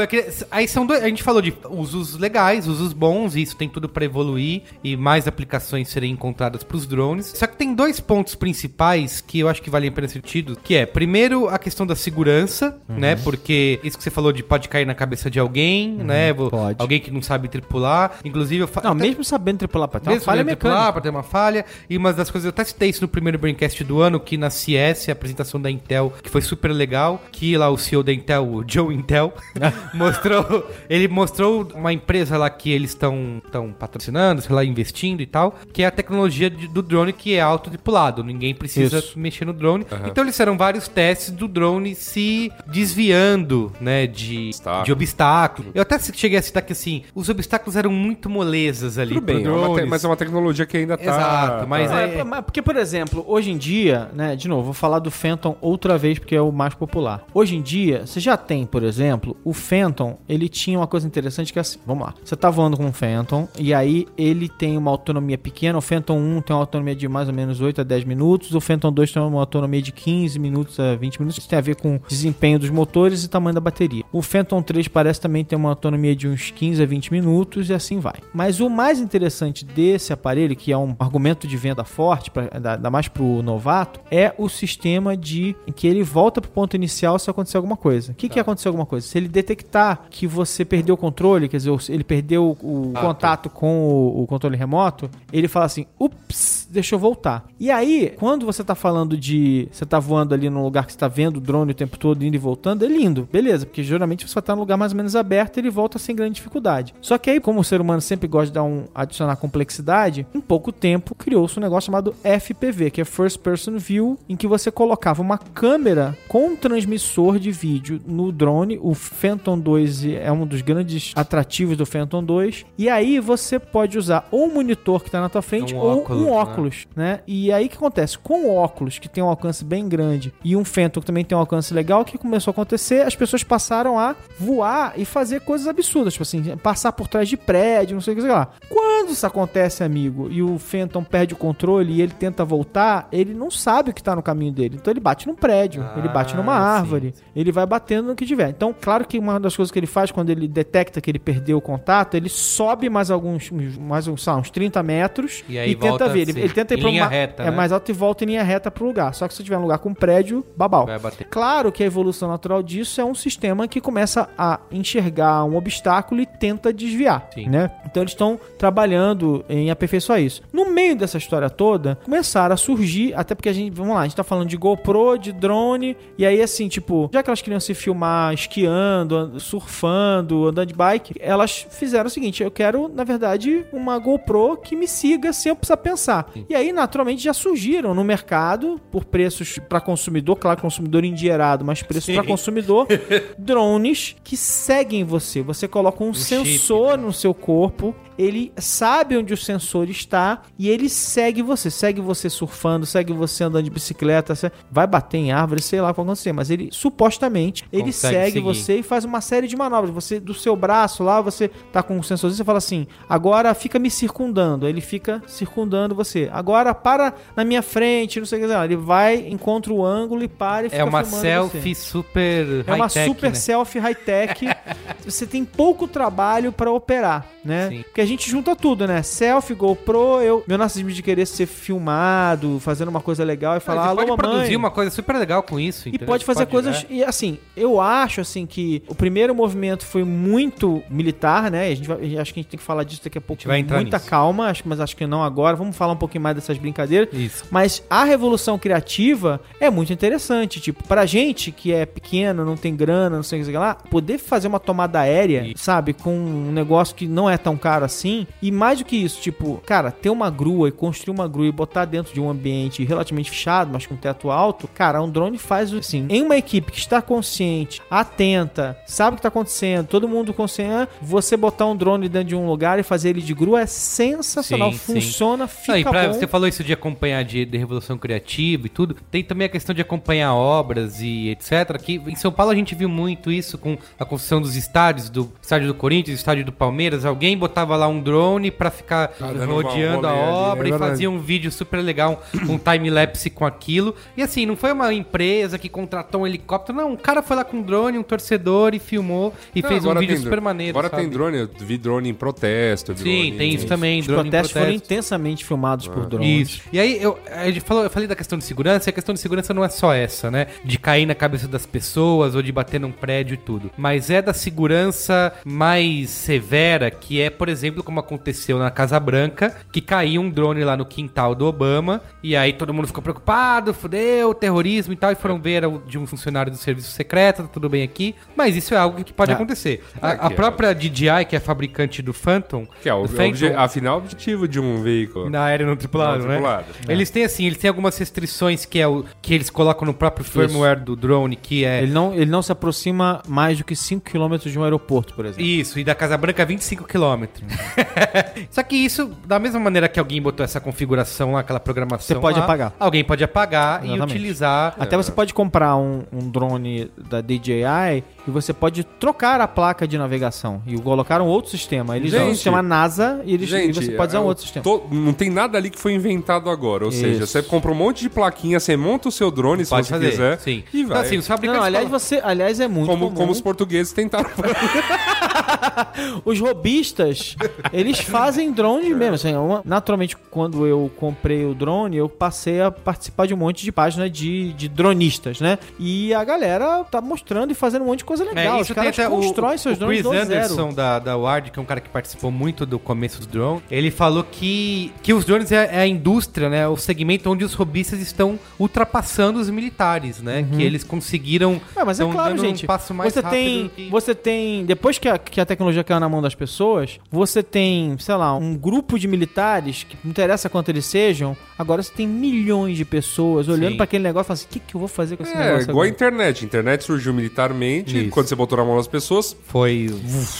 aí são dois, a gente falou de usos legais, usos bons, e isso tem tudo pra evoluir e mais aplicações serem encontradas pros drones. Só que tem dois pontos principais que eu acho que valem a pena ser tidos, que é, primeiro, a questão da segurança, né? Porque isso que você falou de pode cair na cabeça de alguém, né? Vo- pode. Alguém que não sabe tripular. Inclusive, eu fa- Não, até- mesmo sabendo tripular pra ter uma mesmo falha sabendo tripular, mecânica. pra ter uma falha. E uma das coisas, eu até citei isso no primeiro Braincast do ano, que na CS, a apresentação da Intel, que foi super legal, que lá o CEO da Intel, o Joe Intel, mostrou, ele mostrou uma empresa lá que eles estão patrocinando, sei lá, investindo e tal, que é a tecnologia de- do drone que é autotripulado, ninguém precisa Isso. mexer no drone. Então eles fizeram vários testes do drone se desviando, né, de, Obstáculo. de obstáculo. Eu até cheguei a citar que assim, os obstáculos eram muito molezas ali Tudo bem, é uma te- mas é uma tecnologia que ainda tá. Exato, mas tá- é- É, mas porque, por exemplo, hoje em dia, né, de novo, vou falar do Phantom outra vez porque é o mais popular. Hoje em dia, você já tem, por exemplo, o Phantom, ele tinha uma coisa interessante que é assim, vamos lá. Você tá voando com um Phantom e aí ele tem uma autonomia pequena, o Phantom 1 tem uma autonomia de mais ou menos 8 a 10 minutos, o Phantom 2 tem uma autonomia de 15 minutos a 20 minutos. Isso tem a ver com desempenho dos motores e tamanho da bateria. O Phantom 3 parece também ter uma autonomia de uns 15 a 20 minutos e assim vai. Mas o mais interessante desse aparelho, que é um argumento de venda forte, pra, ainda ainda mais para o novato, é o sistema de em que ele volta para o ponto inicial se acontecer alguma coisa. O que, que acontecer alguma coisa? Se ele detectar que você perdeu o controle, quer dizer, ele perdeu o Ah, contato com o, o controle remoto, ele fala assim: ups, deixa eu voltar. E aí, quando você tá falando de. Você tá voando ali num lugar que você tá vendo o drone o tempo todo indo e voltando, é lindo, beleza, porque geralmente você estar num lugar mais ou menos aberto e ele volta sem grande dificuldade. Só que aí, como o ser humano sempre gosta de dar um adicionar complexidade, em pouco tempo criou-se um negócio chamado FPV, que é First Person View, em que você colocava uma câmera com um transmissor de vídeo no drone. O Phantom 2 é um dos grandes atrativos do Phantom 2. E aí você pode usar ou um monitor que está na tua frente Um ou óculos, um né? Óculos, né? E aí o que acontece? Com o óculos, que tem um alcance bem grande, e um Phantom que também tem um alcance legal, o que começou a acontecer? As pessoas passaram a voar e fazer coisas absurdas, tipo assim, passar por trás de prédio, não sei o que sei lá. Quando isso acontece, amigo, e o Phantom perde o controle e ele tenta voltar, ele não sabe o que tá no caminho dele. Então ele bate num prédio, Ah, ele bate numa sim. árvore, ele vai batendo no que tiver. Então, claro que uma das coisas que ele faz quando ele detecta que ele perdeu o contato, ele sobe mais alguns, mais uns, lá, uns 30 metros E aí tenta ver. Ele, ele tenta ir em pra linha uma, reta, É né? mais alto e volta em linha reta pro lugar. Só que se tiver um lugar com prédio, babau. Vai bater. Claro que a evolução natural disso é um sistema que começa a enxergar um obstáculo e tenta desviar, Sim. né? Então eles estão trabalhando em aperfeiçoar isso. No meio dessa história toda, começaram a surgir, até porque a gente, vamos lá, a gente tá falando de GoPro, de drone, e aí assim, tipo, já que elas queriam se filmar esquiando, and- surfando, andando de bike, elas fizeram o seguinte, eu quero, na verdade, uma GoPro que me siga sem eu precisar pensar. E aí, naturalmente, já surgiram no mercado, por preços para consumidor, claro, consumidor endinheirado, mas preços para consumidor, drones que seguem você. Você coloca um, chip, sensor né? no seu corpo, ele sabe onde o sensor está e ele segue você. Segue você surfando, segue você andando de bicicleta, vai bater em árvore, sei lá o que vai acontecer, mas ele supostamente ele Consegue segue seguir. você e faz uma série de manobras. Você do seu braço lá, você tá com um sensorzinho, você fala assim: "Agora fica me circundando". Aí Ele fica circundando você. Agora para na minha frente, não sei o que lá. Ele vai, encontra o ângulo e para e fica É uma selfie você. super É uma super né? selfie high-tech. você tem pouco trabalho pra operar, né? Sim. Porque gente junta tudo, né? Selfie, GoPro, eu, meu narcisismo de querer ser filmado, fazendo uma coisa legal e falar, alô, pode mamãe. produzir uma coisa super legal com isso, E entendeu? pode fazer coisas. é. E assim, eu acho assim que o primeiro movimento foi muito militar, né? E A gente vai, acho que a gente tem que falar disso daqui a pouco. vai com entrar muita nisso. calma, acho, mas acho que não agora. Vamos falar um pouquinho mais dessas brincadeiras. Isso. Mas a revolução criativa é muito interessante. Tipo, pra gente que é pequeno, não tem grana, não sei o que lá, poder fazer uma tomada aérea, sabe, com um negócio que não é tão caro assim. E mais do que isso, tipo, cara, ter uma grua e construir uma grua e botar dentro de um ambiente relativamente fechado, mas com teto alto, cara, um drone faz assim. Em uma equipe que está consciente, atenta, sabe o que está acontecendo, todo mundo consciente, você botar um drone dentro de um lugar e fazer ele de grua é sensacional. Sim, sim. Funciona, fica Não, e pra- bom. Você falou isso de acompanhar de, de Revolução Criativa e tudo. Tem também a questão de acompanhar obras e etc. Que em São Paulo a gente viu muito isso com a construção dos estádios, do estádio do Corinthians, estádio do Palmeiras. Alguém botava lá um drone pra ficar dando rodeando um a ali, obra é e fazia um vídeo super legal, um time-lapse com aquilo. E assim, não foi uma empresa que contratou um helicóptero, não. Um cara foi lá com um drone, um torcedor e filmou e Não, fez um vídeo super maneiro. Agora sabe? tem drone, eu vi drone em protesto. Sim, drone tem isso também. Os protestos foram protesto. intensamente filmados Ah. por drones. Isso. E aí, eu, falou, eu falei da questão de segurança, e a questão de segurança não é só essa, né? De cair na cabeça das pessoas ou de bater num prédio e tudo. Mas é da segurança mais severa, que é, por exemplo, como aconteceu na Casa Branca, que caiu um drone lá no quintal do Obama, e aí todo mundo ficou preocupado, fudeu, terrorismo e tal, e foram ver era o- de um funcionário do serviço secreto, tá tudo bem aqui. Mas isso é algo que pode É. acontecer. É A, a que é. própria DJI, que é a fabricante do Phantom, Que é o, Phantom, afinal, o objetivo de um veículo. na aéreo não tripulado, Não né? tripulado. Eles têm assim, eles têm algumas restrições que é o que eles colocam no próprio firmware do drone, que é Ele não, ele não se aproxima mais do que 5 km de um aeroporto, por exemplo. isso, e da Casa Branca 25 km. Só que isso, da mesma maneira que alguém botou essa configuração lá, aquela programação Você pode lá, apagar. Alguém pode apagar e Exatamente. utilizar Até você pode comprar um, um drone da DJI e você pode trocar a placa de navegação e colocar um outro sistema. Eles usam o Gente, sistema NASA e, eles, e você pode usar um é, outro sistema. to- não tem nada ali que foi inventado agora. Ou seja, Isso. você compra um monte de plaquinha, você monta o seu drone se pode você fazer. quiser. Sim. E vai. Então, assim, os fabricantes Não, aliás, falam- você, aliás, é muito como, comum. como os portugueses tentaram fazer. Os robistas, eles fazem drones mesmo. Assim, naturalmente, quando eu comprei o drone, eu passei a participar de um monte de páginas de, de dronistas, né? E a galera tá mostrando e fazendo um monte de coisa legal. É, Os caras até o- constroem seus o drones Chris do Anderson zero. da, da Ward, que é um cara que participou muito do começo do drone, ele falou que, que os drones é, é a indústria, né? O segmento onde os robistas estão ultrapassando os militares, né? Que eles conseguiram. É, mas é claro, gente. Um passo mais você rápido tem, que- você tem, depois que a, que a tecnologia caiu na mão das pessoas, você tem, sei lá, um grupo de militares que não interessa quanto eles sejam. Agora você tem milhões de pessoas olhando pra aquele negócio e falando assim: o que, que eu vou fazer com esse É, negócio? igual a agora?" internet. A internet surgiu militarmente, Isso. Quando você botou na mão das pessoas. Foi,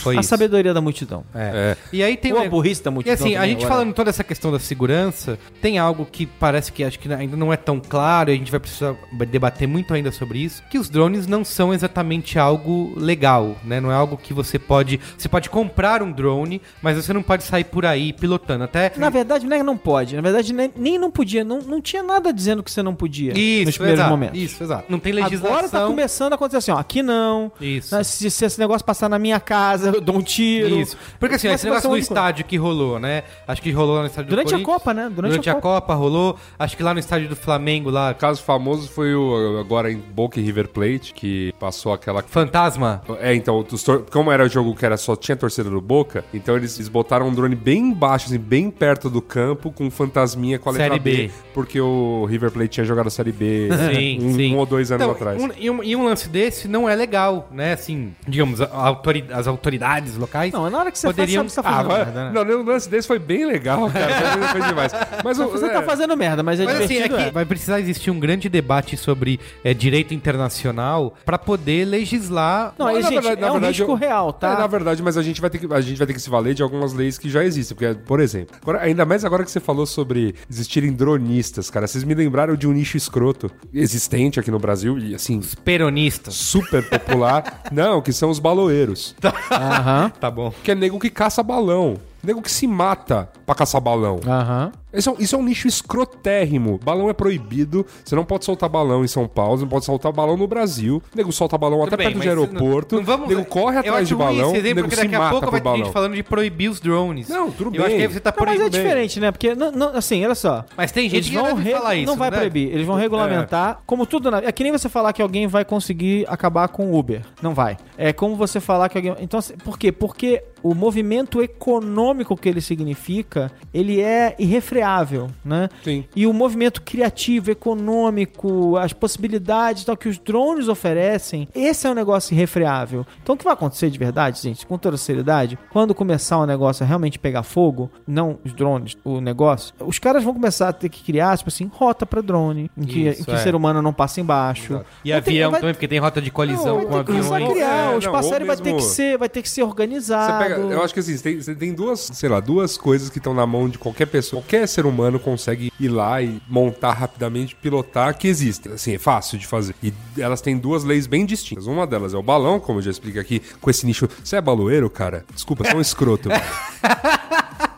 foi A isso. sabedoria da multidão. É. E aí tem Ou um a burrice da E multidão. assim, a gente agora. falando toda essa questão da segurança, tem algo que parece que acho que ainda não é tão claro, e a gente vai precisar debater muito ainda sobre isso, que os drones não são exatamente algo legal, né? Não é algo que você pode, você pode comprar um drone, mas você não pode sair por aí pilotando. Até Na verdade, não, é que não pode. Na verdade, nem, nem não podia. Não, não tinha nada dizendo que você não podia isso, nos primeiros exato, momentos. Isso, exato. Não tem legislação. Agora tá começando a acontecer assim, ó. Aqui não. Isso. Né, Se, se esse negócio passar na minha casa, eu dou um tiro. Isso. Porque assim, Começa esse a negócio um do coisa. estádio que rolou, né? Acho que rolou lá no estádio Durante do a. Copa, né? Durante, Durante, a, Copa rolou. Acho que lá no estádio do Flamengo, lá. O caso famoso foi o agora em Boca e River Plate, que passou aquela. Fantasma. É, então, como era o jogo que era só tinha torcida do Boca, então eles, eles botaram um drone bem embaixo, assim, bem perto do campo, com um fantasminha com a letra Série B, B. porque o River Plate tinha jogado a Série B Sim, um, sim. um ou dois anos Então, atrás. um- e, um, e um lance desse não é legal, né? Assim, digamos, autori- as autoridades locais. Não, na hora que você Poderiam- faz, sabe que você Ah, tá fazendo mas, merda, né? não, o lance desse foi bem legal, cara. Foi, demais. Mas o, Você é, tá fazendo merda, mas é Mas assim, é que é. vai precisar existir um grande debate sobre é, direito internacional pra poder legislar. Não, Mas, gente, verdade- é um verdade, risco eu- real, tá? É, na verdade, mas a gente, vai ter que, a gente vai ter que se valer de algumas leis que já existem. Porque, por exemplo, agora, ainda mais agora que você falou sobre existirem dronistas, cara. Vocês me lembraram de um nicho escroto existente aqui no Brasil e, assim, Peronistas. super popular. Não, que são os baloeiros. Aham, Tá bom. Que é nego que caça balão. Nego que se mata pra caçar balão. aham. Esse é um- isso é um nicho escrotérrimo. Balão é proibido. Você não pode soltar balão em São Paulo. Você não pode soltar balão no Brasil. Nego solta balão até perto de aeroporto. Não, não vamos, nego corre eu atrás acho de ruim balão. Esse exemplo, nego porque se daqui a mata pouco pro vai ter balão. gente falando de proibir os drones. Não, tudo Eu acho que bem. aí você tá Não, mas é diferente, né? Porque, não, não, assim, olha só. Mas tem gente Eles que vão deve re- falar isso. Não vai deve? proibir, eles vão regulamentar. Como tudo na... É que nem você falar que alguém vai conseguir acabar com o Uber. Não vai. É como você falar que alguém. Então, assim, por quê? Porque o movimento econômico que ele significa, ele é irrefreável, né? Sim. E o movimento criativo, econômico, as possibilidades tal, que os drones oferecem, esse é um negócio irrefreável. Então o que vai acontecer de verdade, gente, com toda seriedade, quando começar o negócio a realmente pegar fogo, não os drones, o negócio, os caras vão começar a ter que criar, tipo assim, rota pra drone, em que, Isso, em que é. o ser humano não passa embaixo. E Vai ter- avião vai- também, porque tem rota de colisão Não, com vai ter que começar a aviões. criar, É, o espaço aéreo vai ter que ser, vai ter que ser Você organizado. pega, eu acho que assim, você tem, você tem duas, sei lá, duas coisas que estão na mão de qualquer pessoa. Qualquer ser humano consegue ir lá e montar rapidamente, pilotar, que existem. Assim, é fácil de fazer. E elas têm duas leis bem distintas. Uma delas é o balão, como eu já expliquei aqui, com esse nicho. Você é baloeiro, cara? Desculpa, você é um escroto.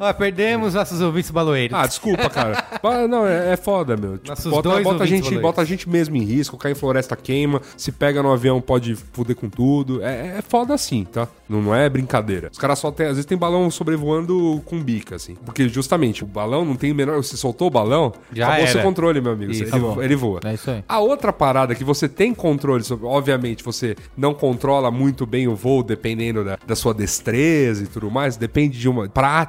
Ó, perdemos nossos ouvintes baloeiros. Ah, desculpa, cara. Não, é, é foda, meu. Tipo, Nossos bota, dois bota, a ouvintes gente, bota a gente mesmo em risco, cai em floresta, queima. Se pega no avião, pode fuder com tudo. É, é foda assim, tá? Não, não é brincadeira. Os caras só tem. Às vezes tem balão sobrevoando com bica, assim. Porque justamente o balão não tem o menor. Você soltou o balão, Já acabou era. seu controle, meu amigo. Isso, ele, acabou. ele voa. É isso aí. A outra parada que você tem controle sobre, obviamente, você não controla muito bem o voo, dependendo da, da sua destreza e tudo mais, depende de uma prática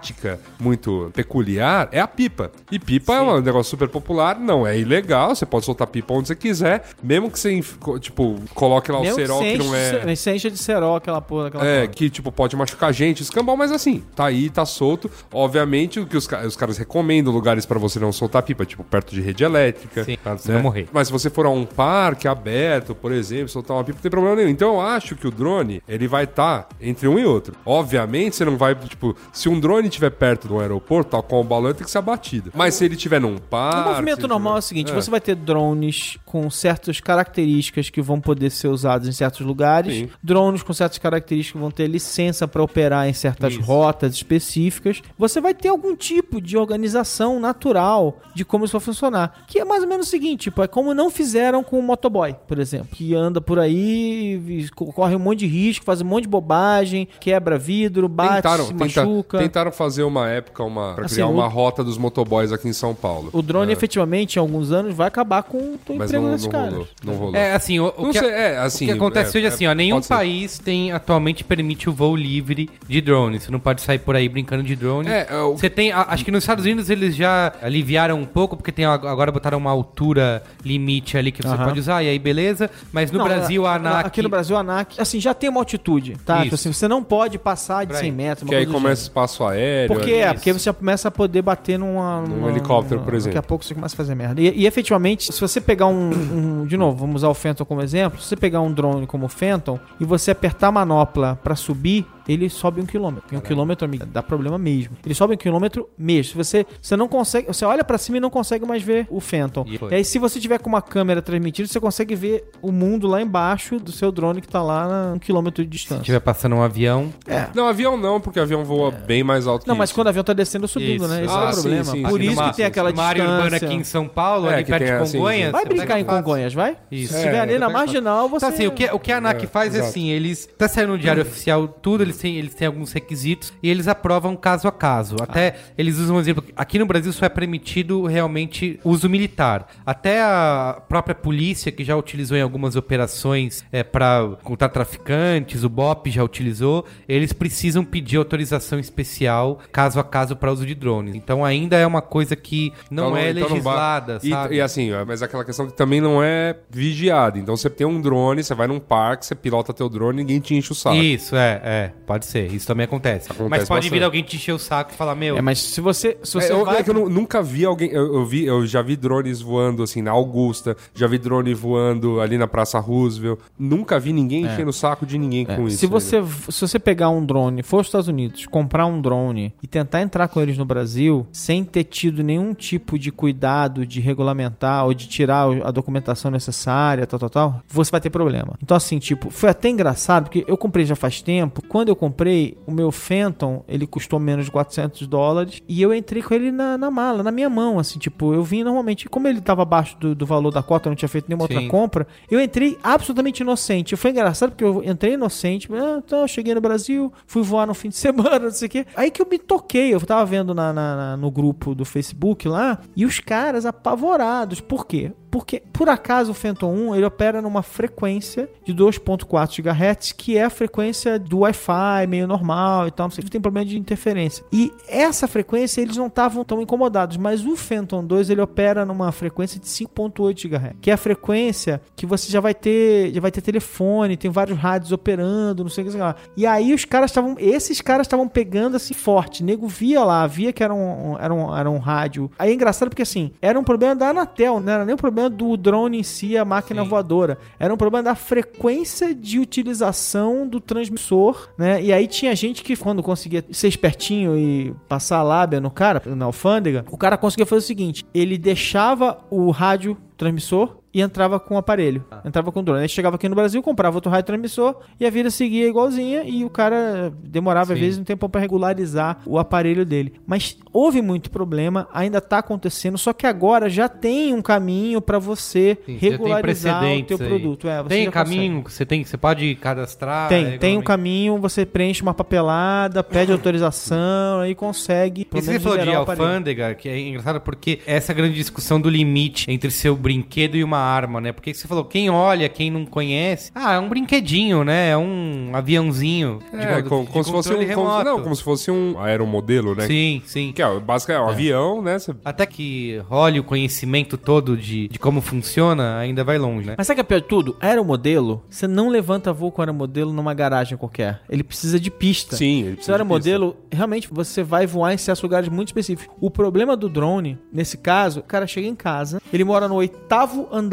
muito peculiar, é a pipa. E pipa é um negócio super popular, não é ilegal, você pode soltar pipa onde você quiser, mesmo que você, tipo, coloque lá o Mesmo cerol que se não é... de- Se enche de cerol aquela porra, aquela É, porra. que, tipo, pode machucar gente, escambau, mas assim, tá aí, tá solto. Obviamente, o que os, os caras recomendam lugares pra você não soltar pipa, tipo, perto de rede elétrica. Sim, pra você não morrer. Mas se você for a um parque aberto, por exemplo, soltar uma pipa, não tem problema nenhum. Então eu acho que o drone, ele vai estar entre um e outro. Obviamente, você não vai, tipo, se um drone estiver perto do aeroporto, tal com o balão, ele tem que ser abatido. Mas se ele estiver num parque... O movimento normal é o tiver- seguinte: É. você vai ter drones com certas características que vão poder ser usados em certos lugares, Sim. drones com certas características que vão ter licença para operar em certas Isso. rotas específicas. Você vai ter algum tipo de organização natural de como isso vai funcionar, que é mais ou menos o seguinte: tipo, é como não fizeram com o motoboy, por exemplo, que anda por aí, co- corre um monte de risco, faz um monte de bobagem, quebra vidro, bate, Tentaram, se machuca. tentaram fazer uma época, uma, pra Assim, criar o- uma rota dos motoboys aqui em São Paulo. O drone, É. efetivamente, em alguns anos, vai acabar com o teu Mas emprego não, não caras. rolou. Não rolou. É, assim, o, o Não que, sei, é, assim, o que acontece é, hoje é é, assim, ó, nenhum pode ser. país tem atualmente permite o voo livre de drone. Você não pode sair por aí brincando de drone. É, é, o- Você tem, a- acho que nos Estados Unidos eles já aliviaram um pouco, porque tem ag- agora botaram uma altura limite ali que você Aham. pode usar, e aí beleza. Mas no Não, Brasil, a ANAC... Aqui no Brasil, a ANAC, assim, já tem uma altitude, tá? Isso. Tipo assim, você não pode passar de Por aí. 100 metros. que aí começa gênero. espaço aéreo. Porque é. é, porque você começa a poder bater numa, numa- helicóptero, numa- por exemplo. Daqui a pouco você começa a fazer merda. E, e, efetivamente, se você pegar um, um- De novo, vamos usar o Phantom como exemplo. Se você pegar um drone como o Phantom e você apertar a manopla pra subir, ele sobe um quilômetro. E um quilômetro, amigo, dá problema mesmo. Ele sobe um quilômetro mesmo. Se você, você não consegue. Você olha pra cima e não consegue mais ver o Phantom. E. E aí, se você tiver com uma câmera transmitida, você consegue ver o mundo lá embaixo do seu drone que tá lá a um quilômetro de Se distância. estiver passando um avião... Não, avião não, porque avião voa bem mais alto É. Não, mas isso. quando o avião tá descendo ou subindo, Isso. né? Esse Ah, é o sim, problema. sim, Por sim. isso que tem aquela área distância. urbana aqui em São Paulo, É, ali que perto tem, de assim, Congonhas... Vai brincar em Congonhas, vai? Isso. Se estiver É, ali na marginal, você... Então, assim, o que, o que a ANAC É, faz é assim, eles... Tá saindo no diário oficial tudo, eles têm, eles têm alguns requisitos e eles aprovam caso a caso. Até, eles usam um exemplo, aqui no Brasil só é permitido realmente uso militar. Até a própria polícia, que já utilizou em algumas operações é, para contar traficantes, o BOP já utilizou, eles precisam pedir autorização especial, caso a caso, para uso de drones. Então ainda é uma coisa que não Então é então legislada, e, sabe? E assim, ó, mas aquela questão que também não é vigiada. Então você tem um drone, você vai num parque, você pilota teu drone, ninguém te enche o saco. Isso, é, é, pode ser. Isso também acontece. Acontece Mas pode vir bastante. alguém te encher o saco e falar, meu, É, mas se você, se você É, eu, vai... é que eu nu- nunca vi alguém. Eu, eu vi, eu já vi drones voando assim na Augusta, já vi drone voando ali na Praça Roosevelt. Nunca vi ninguém enchendo o saco de ninguém com isso. É. Se você, se você pegar um drone, for aos Estados Unidos, comprar um drone e tentar entrar com eles no Brasil, sem ter tido nenhum tipo de cuidado de regulamentar ou de tirar a documentação necessária, tal, tal, tal, você vai ter problema. Então, assim, tipo, foi até engraçado, porque eu comprei já faz tempo. Quando eu comprei, o meu Phantom, ele custou menos de 400 dólares e eu entrei com ele na, na mala, na minha mão, assim, tipo, eu vim normalmente, como ele tava abaixo do, do valor da cota, eu não tinha feito nenhuma Sim. outra compra, eu entrei absolutamente inocente. Foi engraçado porque eu entrei inocente, ah, então eu cheguei no Brasil, fui voar no fim de semana, não sei o quê. Aí que eu me toquei, eu tava vendo na, na- na- no grupo do Facebook lá, e os caras apavorados. Por quê? Porque, por acaso, o Phantom 1 ele opera numa frequência de 2.4 GHz, que é a frequência do Wi-Fi, meio normal e tal, não sei, tem problema de interferência. E essa frequência eles não estavam tão incomodados, mas o Phantom 2 ele opera numa frequência de 5.8 GHz, que é a frequência que você já vai ter, já vai ter telefone, tem vários rádios operando, não sei o que lá. E aí os caras estavam, esses caras estavam pegando assim forte, nego via lá, via que era um, era um, era um rádio. Aí é engraçado porque assim, era um problema da Anatel, não era nem um problema do drone em si, a máquina Sim. voadora. Era um problema da frequência de utilização do transmissor, né? E aí tinha gente que quando conseguia ser espertinho e passar a lábia no cara, na alfândega, o cara conseguia fazer o seguinte, ele deixava o rádio transmissor e entrava com o aparelho. Entrava com o drone. Aí chegava aqui no Brasil, comprava outro rádio transmissor e a vida seguia igualzinha e o cara demorava às Sim. vezes um tempo para regularizar o aparelho dele. Mas houve muito problema, ainda tá acontecendo, só que agora já tem um caminho para você Sim, regularizar o teu aí. produto. É, Tem caminho, você tem, você pode cadastrar. Tem, é, tem um caminho, você preenche uma papelada, pede autorização, aí consegue. E você falou de alfândega, que é engraçado porque essa grande discussão do limite entre seu brinquedo e uma arma, né? Porque você falou, quem olha, quem não conhece, ah, é um brinquedinho, né? É um aviãozinho. de- É, de como, como se fosse um. remoto. não, como se fosse um aeromodelo, né? Sim, sim. Que é, basicamente é um avião, né? Você- Até que role o conhecimento todo de, de como funciona, ainda vai longe, né? Mas sabe que é pior de tudo? Aeromodelo, você não levanta voo com aeromodelo numa garagem qualquer. Ele precisa de pista. Sim, ele Se precisa o de aeromodelo, realmente você vai voar em certos lugares muito específicos. O problema do drone, nesse caso, o cara chega em casa, ele mora no oitavo andar,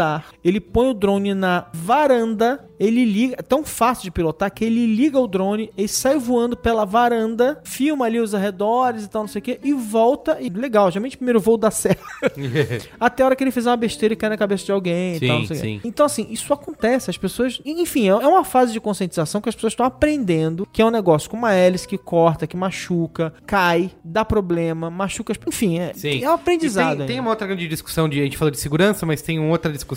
ele põe o drone na varanda, ele liga, é tão fácil de pilotar que ele liga o drone, ele sai voando pela varanda, filma ali os arredores e tal, não sei o que, e volta. E legal, geralmente o primeiro voo dá certo. Até a hora que ele fizer uma besteira e cai na cabeça de alguém Sim, e tal, não sei. Então, assim, isso acontece. As pessoas. Enfim, é uma fase de conscientização que as pessoas estão aprendendo que é um negócio com uma hélice que corta, que machuca, cai, dá problema, machuca. Enfim, é, Sim. é um aprendizado. E tem, tem uma outra grande discussão de. A gente falou de segurança, mas tem outra discussão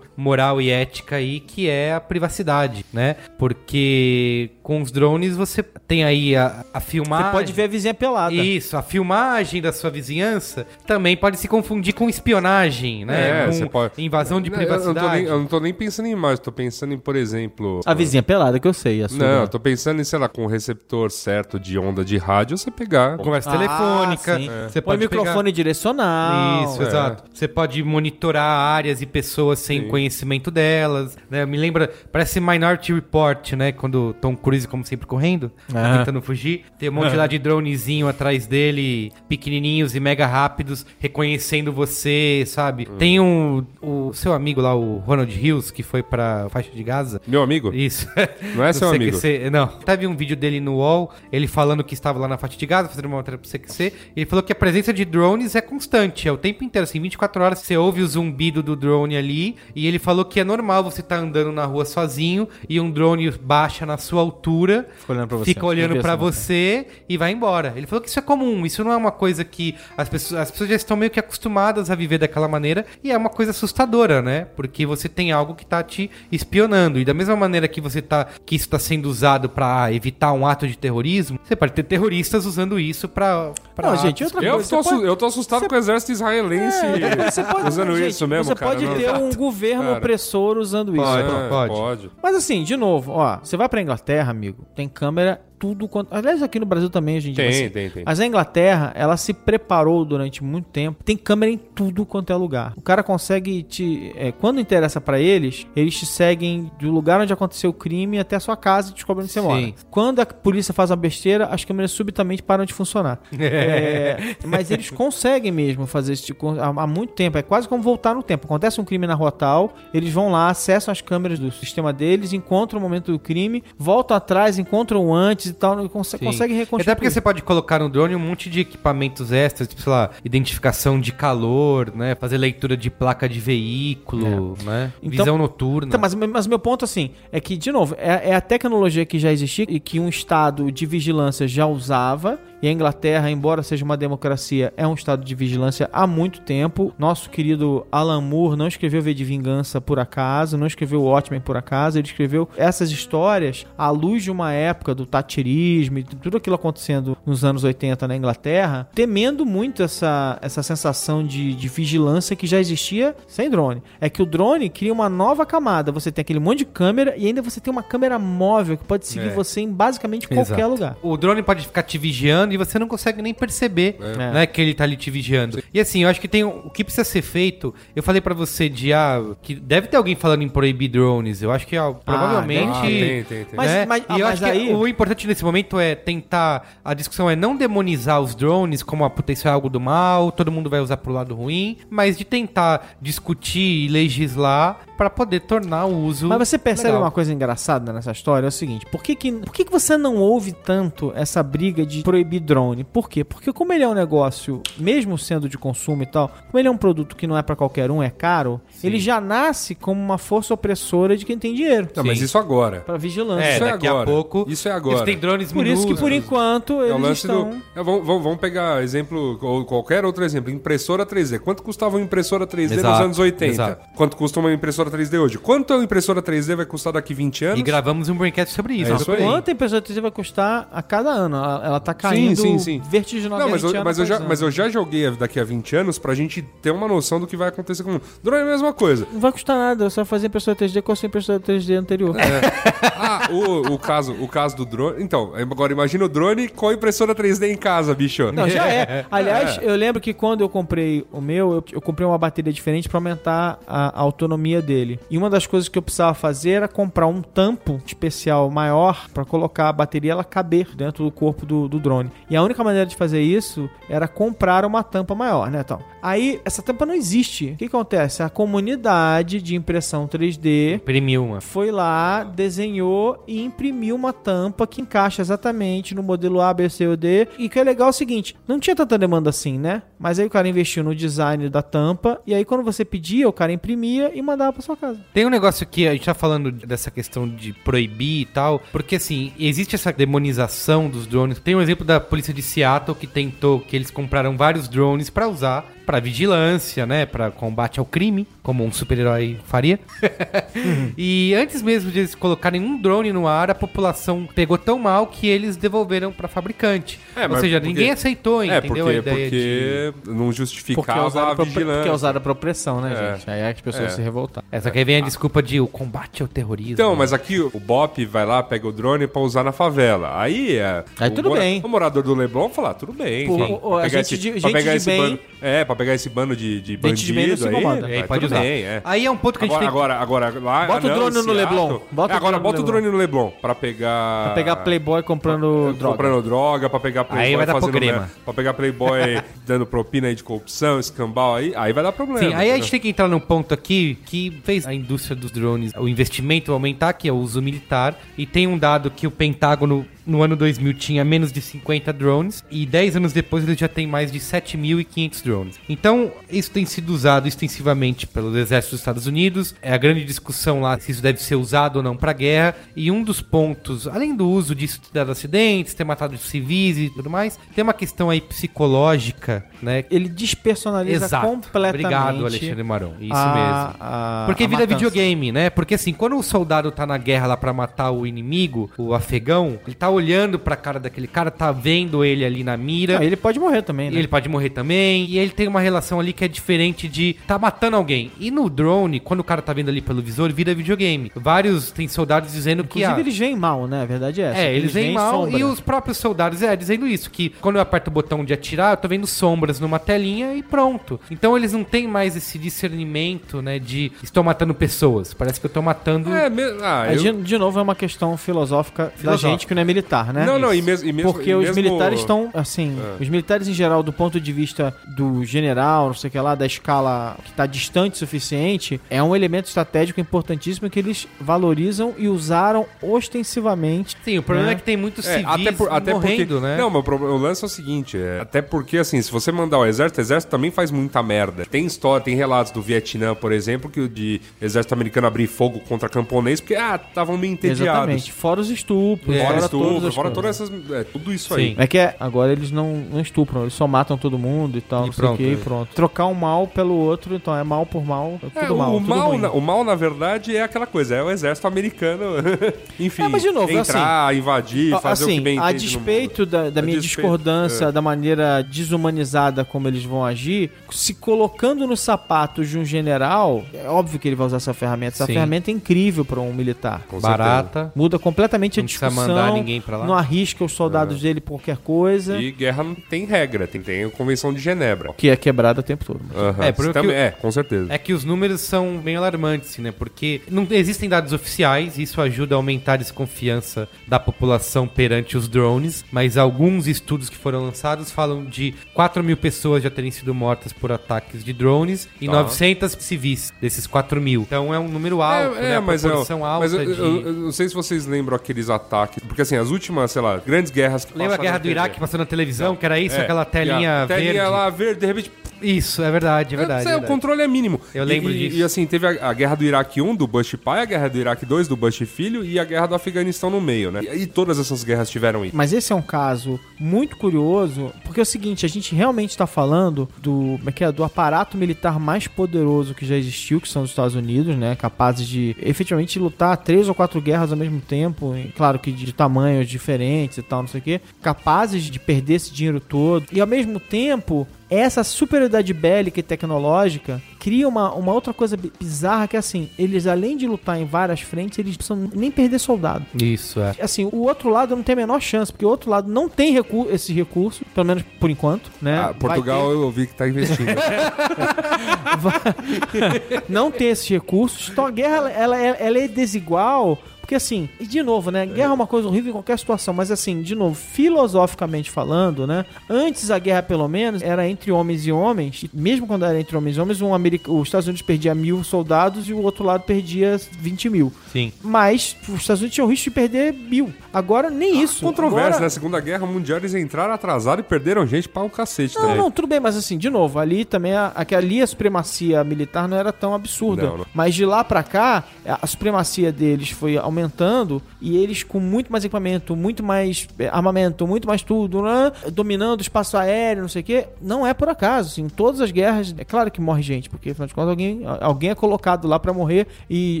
moral e ética aí que é a privacidade, né? Porque com os drones você tem aí a, a filmagem. Você pode ver a vizinha pelada. Isso, a filmagem da sua vizinhança também pode se confundir com espionagem, né? É, com você pode- invasão de Não, eu não privacidade. nem- Eu não tô nem pensando em imagem, tô pensando em, por exemplo. A vizinha pelada, que eu sei. A sua. Não, eu tô pensando em, sei lá, com o receptor certo de onda de rádio, você pegar. Conversa Ah, telefônica. sim. Você Põe pode pegar- microfone direcional. Isso, É. exato. Você pode monitorar áreas e pessoas sem Sim. conhecimento delas, né? Me lembra, parece Minority Report, né? Quando Tom Cruise, como sempre, correndo, Ah. tentando fugir. Tem um monte lá de dronezinho atrás dele, pequenininhos e mega rápidos, reconhecendo você, sabe? Tem um, o seu amigo lá, o Ronald Hills, que foi pra faixa de Gaza. Meu amigo? Isso. Não é seu amigo? Não. Teve um vídeo dele no UOL, ele falando que estava lá na faixa de Gaza, fazendo uma matéria pro CQC. Ele falou que a presença de drones é constante, é o tempo inteiro, assim, 24 horas você ouve o zumbido do drone ali. E ele falou que é normal você estar andando na rua sozinho e um drone baixa na sua altura, Fica olhando pra você. fica olhando pra essa você e vai embora. Ele falou que isso é comum, isso não é uma coisa que as pessoas, as pessoas já estão meio que acostumadas a viver daquela maneira e é uma coisa assustadora, né? Porque você tem algo que tá te espionando. E da mesma maneira que você tá que isso tá sendo usado pra evitar um ato de terrorismo, você pode ter terroristas usando isso pra, pra Não, gente, outra Eu coisa. tô, você pode- eu tô assustado com o exército israelense É, você pode, usando gente, isso mesmo, Você cara. pode não- ter um governo Cara. opressor usando isso. Pode. É, pode. pode. Mas assim, de novo, ó, você vai pra Inglaterra, amigo, tem câmera tudo quanto. Aliás, aqui no Brasil também, hoje em dia. Tem, mas- tem, tem. Mas a Inglaterra, ela se preparou durante muito tempo. Tem câmera em tudo quanto é lugar. O cara consegue te. é, quando interessa pra eles, eles te seguem do lugar onde aconteceu o crime até a sua casa e descobrem onde você Sim. mora. Quando a polícia faz uma besteira, as câmeras subitamente param de funcionar. É, mas eles conseguem mesmo fazer isso tipo, há, há muito tempo. É quase como voltar no tempo. Acontece um crime na rua tal, eles vão lá, acessam as câmeras do sistema deles, encontram o momento do crime, voltam atrás, encontram o antes e tal, e conse Sim. conseguem reconstruir. Até porque você pode colocar no drone um monte de equipamentos extras, tipo, sei lá, identificação de calor, né? Fazer leitura de placa de veículo, né? Então- Visão noturna. Então, mas, mas meu ponto, assim, é que, de novo, é, é a tecnologia que já existia e que um estado de vigilância já usava E a Inglaterra, embora seja uma democracia, é um estado de vigilância há muito tempo. Nosso querido Alan Moore não escreveu V de Vingança por acaso, não escreveu Watchmen por acaso, ele escreveu essas histórias à luz de uma época do tatirismo e de tudo aquilo acontecendo nos anos 80 na Inglaterra, temendo muito essa, essa sensação de, de vigilância que já existia sem drone. É que o drone cria uma nova camada. Você tem aquele monte de câmera e ainda você tem uma câmera móvel que pode seguir É. você em basicamente qualquer Exato. lugar. O drone pode ficar te vigiando e você não consegue nem perceber É. né, que ele tá ali te vigiando. E assim, eu acho que tem o que precisa ser feito. Eu falei pra você de ah, que deve ter alguém falando em proibir drones. Eu acho que ah, provavelmente. Ah, tem, tem, tem. Mas- né? mas- ah, eu mas acho aí- que o importante nesse momento é tentar. A discussão é não demonizar os drones como a é algo do mal, todo mundo vai usar pro lado ruim, mas de tentar discutir e legislar pra poder tornar o uso. Mas você percebe legal. uma coisa engraçada nessa história? É o seguinte: por que, que, por que, que você não ouve tanto essa briga de proibir drone? Por quê? Porque, como ele é um negócio, mesmo sendo de consumo e tal, como ele é um produto que não é pra qualquer um, é caro, ele já nasce como uma força opressora de quem tem dinheiro. Não, mas Sim. isso agora. Pra vigilância. É, Isso é daqui agora. a pouco. Isso é agora. Eles têm drones Por isso que, por enquanto, É eles o lance estão. do. é, vamos, vamos- pegar exemplo, ou qualquer outro exemplo. Impressora 3D. Quanto custava uma impressora 3D nos Exato, anos 80? exato. Quanto custa uma impressora 3D hoje? Quanto a impressora 3D vai custar daqui 20 anos? E gravamos um braincast sobre isso. É isso aí. Quanto a impressora 3D vai custar a cada ano? Ela, tá caindo sim, sim. vertiginosamente. Não, mas eu, mas, eu já, mas eu já joguei daqui a 20 anos pra gente ter uma noção do que vai acontecer com o Drone é a mesma coisa. Não vai custar nada, você vai fazer impressora 3D com a sua impressora 3D anterior. Ah, o, o, caso, o caso do drone. Então, agora imagina o drone com a impressora 3D em casa, bicho. Não, já é. Aliás, eu lembro que quando eu comprei o meu, eu, eu comprei uma bateria diferente pra aumentar a, a autonomia dele. E uma das coisas que eu precisava fazer era comprar um tampo especial maior pra colocar a bateria ela caber dentro do corpo do, do drone. E a única maneira de fazer isso era comprar uma tampa maior, né, então? Aí essa tampa não existe. O que acontece? A comunidade de impressão 3D Imprimiu uma. foi lá, desenhou e imprimiu uma tampa que encaixa exatamente no modelo A, B, C ou D. E que é legal é o seguinte: não tinha tanta demanda assim, né? Mas aí o cara investiu no design da tampa. E aí, quando você pedia, o cara imprimia e mandava pra sua casa. Tem um negócio que a gente tá falando dessa questão de proibir e tal, porque assim, existe essa demonização dos drones. Tem um exemplo da polícia de Seattle que tentou que eles compraram vários drones pra usar pra vigilância, né, Pra combate ao crime, como um super-herói faria. e antes mesmo de eles colocarem um drone no ar, a população pegou tão mal que eles devolveram pra fabricante. É, Ou seja, porque- ninguém aceitou, É, entendeu porque, a ideia de porque não justificava Porque é, a pra, vigilância. porque é usada pra opressão, né, É. gente? Aí é que as pessoas É. se revoltaram. Essa aqui vem a desculpa de o combate ao terrorismo. Então, mas aqui o Bop vai lá, pega o drone pra usar na favela. Aí é. Aí o tudo bem. O morador do Leblon fala, tudo bem. Pô, pra- a pegar gente esse, de- pra gente pegar de esse bem- bando. É, pra pegar esse bando de, de bandido. De se aí, Aí pode usar. bem, é. Aí é um ponto que a gente Agora, tem agora, agora, lá. Bota o drone no Leblon. Bota É, o agora drone no bota o Leblon. drone no Leblon pra pegar. Pra pegar Playboy comprando droga. Comprando droga, pra pegar Playboy Aí vai dar fazendo problema. Pra pegar Playboy dando propina aí de corrupção, escambau aí, aí vai dar problema. Sim, aí a gente tem que entrar num ponto aqui que fez a indústria dos drones, o investimento aumentar, que é o uso militar, e tem um dado que o Pentágono no ano 2000 tinha menos de 50 drones e 10 anos depois ele já tem mais de 7.500 drones. Então, isso tem sido usado extensivamente pelos exércitos dos Estados Unidos. É a grande discussão lá se isso deve ser usado ou não para guerra. E um dos pontos, além do uso disso ter dado acidentes, ter matado civis e tudo mais, tem uma questão aí psicológica, né? Ele despersonaliza Exato. completamente. Obrigado, Alexandre Maron. Isso a- mesmo. a- Porque a vira matança. videogame, né? Porque assim, quando o soldado tá na guerra lá pra matar o inimigo, o afegão, ele tá olhando pra cara daquele cara, tá vendo ele ali na mira. Ah, ele pode morrer também, né? ele pode morrer também. E ele tem uma relação ali que é diferente de tá matando alguém. E no drone, quando o cara tá vendo ali pelo visor, vira videogame. Vários tem soldados dizendo que. Inclusive, ah, eles veem mal, né? A verdade é essa. é, eles veem mal sombra. e os próprios soldados é dizendo isso, que quando eu aperto o botão de atirar, eu tô vendo sombras numa telinha e pronto. Então eles não têm mais esse discernimento, né, de estou matando pessoas. Parece que eu tô matando É, me... ah, eu... de, de novo, é uma questão filosófica, Filosófica. da gente que não é militar, né? Não, não, e mesmo, e mesmo Porque e os mesmo- militares estão, assim, É. os militares em geral, do ponto de vista do general, não sei o que lá, da escala que está distante o suficiente, é um elemento estratégico importantíssimo que eles valorizam e usaram ostensivamente. Sim, o problema né? é que tem muitos É, civis até, por- até morrendo, porque, né? Não, mas o, problema- o lance é o seguinte, é, até porque assim, se você mandar o exército, o exército também faz muita merda. Tem história, tem relatos do Vietnã, por exemplo, que o de exército americano abrir fogo contra camponês porque ah, estavam meio entediados. Exatamente. Fora os estupros, É. fora, todos estupro, as fora todas essas. É, tudo isso Sim. aí. É que é- agora eles não, não estupram, eles só matam todo mundo e tal, E não pronto, sei o que, é. e pronto. Trocar um mal pelo outro, então é mal por mal, é tudo É, o, mal. o tudo mal, na, o mal, na verdade, é aquela coisa, é o exército americano, enfim, É, mas de novo, entrar, invadir, Ah, fazer o que assim, bem a no despeito da, da A minha despeito, discordância é. da maneira desumanizada como eles vão agir, se colocando nos sapatos de um general, é óbvio que ele vai usar essa ferramenta. Essa Sim. ferramenta é incrível para um militar. Com Barata. Muda completamente a Não precisa discussão. mandar ninguém pra lá. Não arrisca os soldados dele por qualquer coisa. E guerra não tem regra, tem, tem a Convenção de Genebra. Que é quebrada o tempo todo. É, porque também, o- é, com certeza. É que os números são bem alarmantes, né? Porque não existem dados oficiais, isso ajuda a aumentar a desconfiança da população perante os drones, mas alguns estudos que foram lançados falam de 4 mil pessoas já terem sido mortas por ataques de drones e Tá. 900 civis desses 4 mil. Então é um número alto, né? A mas, é, alta mas eu, de... eu- eu não sei se vocês lembram aqueles ataques, porque assim, as últimas, sei lá, grandes guerras que Lembra a guerra do? Iraque passando na televisão, que era isso, É, aquela telinha a verde? Telinha lá verde, de repente, Isso, é verdade, é verdade. É, é o controle é mínimo. Eu lembro e, disso. E assim, teve a, a guerra do Iraque 1 do Bush pai, a guerra do Iraque 2 do Bush filho e a guerra do Afeganistão no meio, né? E, e todas essas guerras tiveram isso. Mas esse é um caso muito curioso, porque é o seguinte, a gente realmente está falando do, como é que é, do aparato militar mais poderoso que já existiu, que são os Estados Unidos, né, capazes de efetivamente lutar três ou quatro guerras ao mesmo tempo, e, claro que de tamanhos diferentes e tal, não sei o quê, capazes de perder esse dinheiro todo e ao mesmo tempo essa superioridade bélica e tecnológica cria uma, uma outra coisa bi- bizarra que é assim, eles além de lutar em várias frentes, eles precisam nem perder soldado Isso, é. assim, o outro lado não tem a menor chance, porque o outro lado não tem recu esse recurso, pelo menos por enquanto, né? Ah, Portugal eu ouvi que tá investindo. não tem esses recursos. Então a guerra, ela, ela é- ela é desigual. Porque assim, e de novo, né? Guerra é uma coisa horrível em qualquer situação, mas assim, de novo, filosoficamente falando, né? Antes a guerra, pelo menos, era entre homens e homens. E mesmo quando era entre homens e homens, um America... os Estados Unidos perdia mil soldados e o outro lado perdia 20 mil. Sim. Mas os Estados Unidos tinham o risco de perder mil. Agora, nem isso. Controvérsia, Agora- na Segunda Guerra Mundial eles entraram atrasados e perderam gente para o cacete Não, também. não, tudo bem, mas assim, de novo, ali também, a, ali a supremacia militar não era tão absurda. Não, não. Mas de lá pra cá, a supremacia deles foi aumentando e eles com muito mais equipamento, muito mais eh, armamento, muito mais tudo, né? dominando o espaço aéreo, não sei o quê. Não é por acaso, assim, todas as guerras, é claro que morre gente, porque afinal de contas alguém, alguém é colocado lá pra morrer e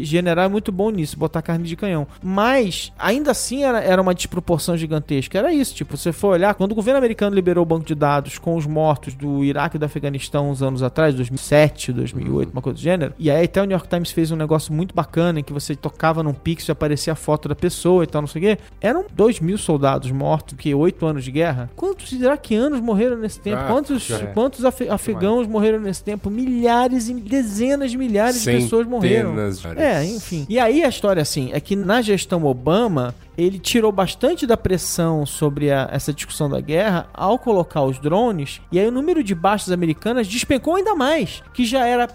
general é muito bom nisso, botar carne de canhão. Mas, ainda assim, era, era uma desproporção gigantesca. Era isso, tipo, você for olhar, quando o governo americano liberou o banco de dados com os mortos do Iraque e do Afeganistão uns anos atrás, 2007, 2008, uma coisa do gênero, e aí até o New York Times fez um negócio muito bacana em que você tocava num pixel e aparecia a foto da pessoa e tal, não sei o quê. Eram 2 mil soldados mortos, que 8 anos de guerra. Quantos iraquianos morreram nesse tempo? Ah, quantos, é. quantos afe- afegãos morreram nesse tempo? Milhares e dezenas de milhares de pessoas morreram. Centenas de- É, enfim. E aí a história, assim, é que na gestão Obama, ele tirou bastante da pressão sobre a- essa discussão da guerra ao colocar os drones, e aí o número de baixas americanas despencou ainda mais, que já era